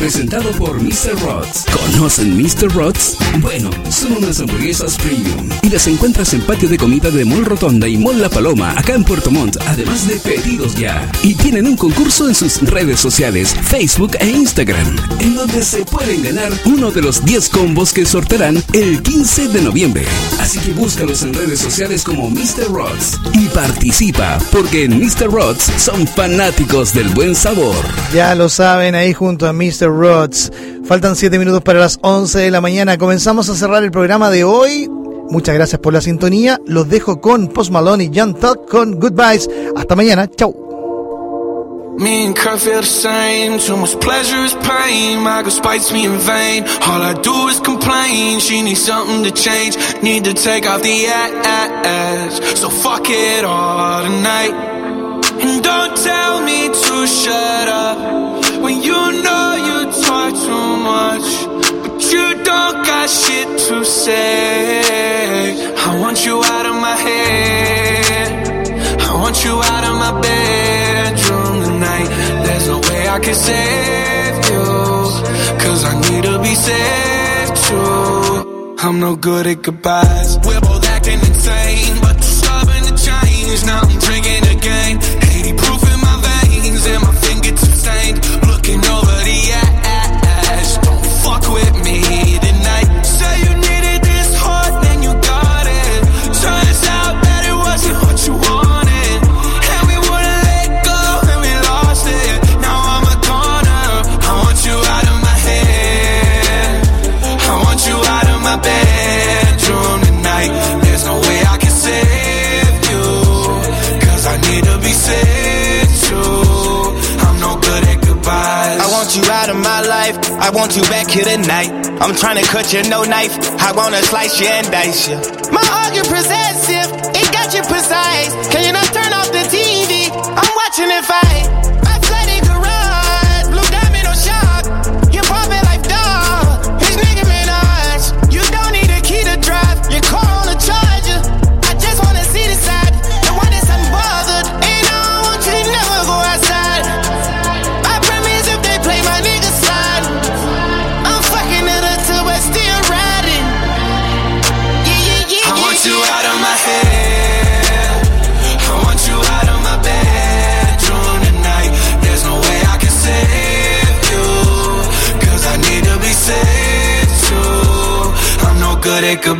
Presentado por Mr. Rods. ¿Conocen Mr. Rods? Bueno, son unas hamburguesas encuentras en patio de comida de Mall Rotonda y Mall La Paloma, acá en Puerto Montt, además de pedidos ya. Y tienen un concurso en sus redes sociales, Facebook e Instagram, en donde se pueden ganar uno de los 10 combos que sortearán el 15 de noviembre. Así que búscalos en redes sociales como Mr. Rods y participa, porque en Mr. Rods son fanáticos del buen sabor. Ya lo saben, ahí junto a Mr. Rods. Faltan 7 minutos para las 11 de la mañana. Comenzamos a cerrar el programa de hoy. Muchas gracias por la sintonía. Los dejo con Post Malone y Young Talk con Goodbyes. Hasta mañana. Chau. Me and Kurt feel the same. Too much pleasure is pain. My girl spites me in vain. All I do is complain. She needs something to change. Need to take off the ass. So fuck it all tonight. And don't tell me to shut up when you know you talk too much. Don't got shit to say. I want you out of my head. I want you out of my bedroom tonight. There's no way I can save you. Cause I need to be saved too. I'm no good at goodbyes. We're both acting insane, but too stubborn to change. Now want you back here tonight. I'm trying to cut you, no knife. I wanna slice you and dice you. My argument possessive, it got you precise. Can you not turn off the TV? I'm watching it fight.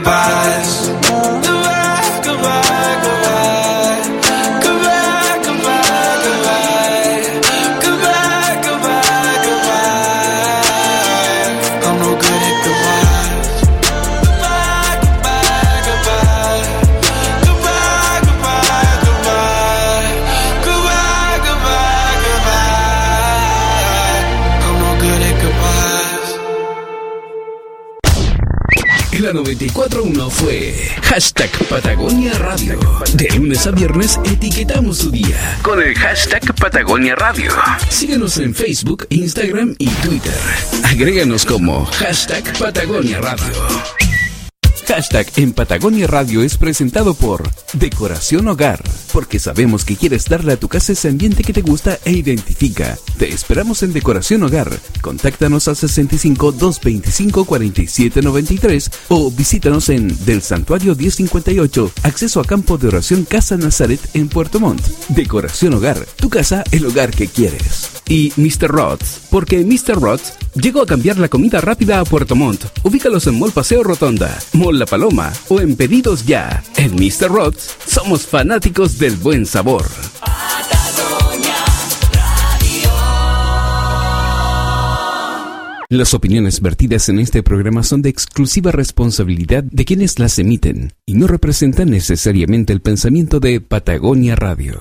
Bye. Hashtag Patagonia Radio. De lunes a viernes etiquetamos su día con el hashtag Patagonia Radio. Síguenos en Facebook, Instagram y Twitter. Agréganos como hashtag Patagonia Radio. Hashtag en Patagonia Radio es presentado por Decoración Hogar, porque sabemos que quieres darle a tu casa ese ambiente que te gusta e identifica. Te esperamos en Decoración Hogar. Contáctanos al 65 225 47 93 o visítanos en Del Santuario 1058, acceso a campo de oración Casa Nazaret en Puerto Montt. Decoración Hogar, tu casa, el hogar que quieres. Y Mr. Rods, porque Mr. Rods llegó a cambiar la comida rápida a Puerto Montt. Ubícalos en Mall Paseo Rotonda, Mall La Paloma o en Pedidos Ya. En Mr. Rods somos fanáticos del buen sabor. Las opiniones vertidas en este programa son de exclusiva responsabilidad de quienes las emiten y no representan necesariamente el pensamiento de Patagonia Radio.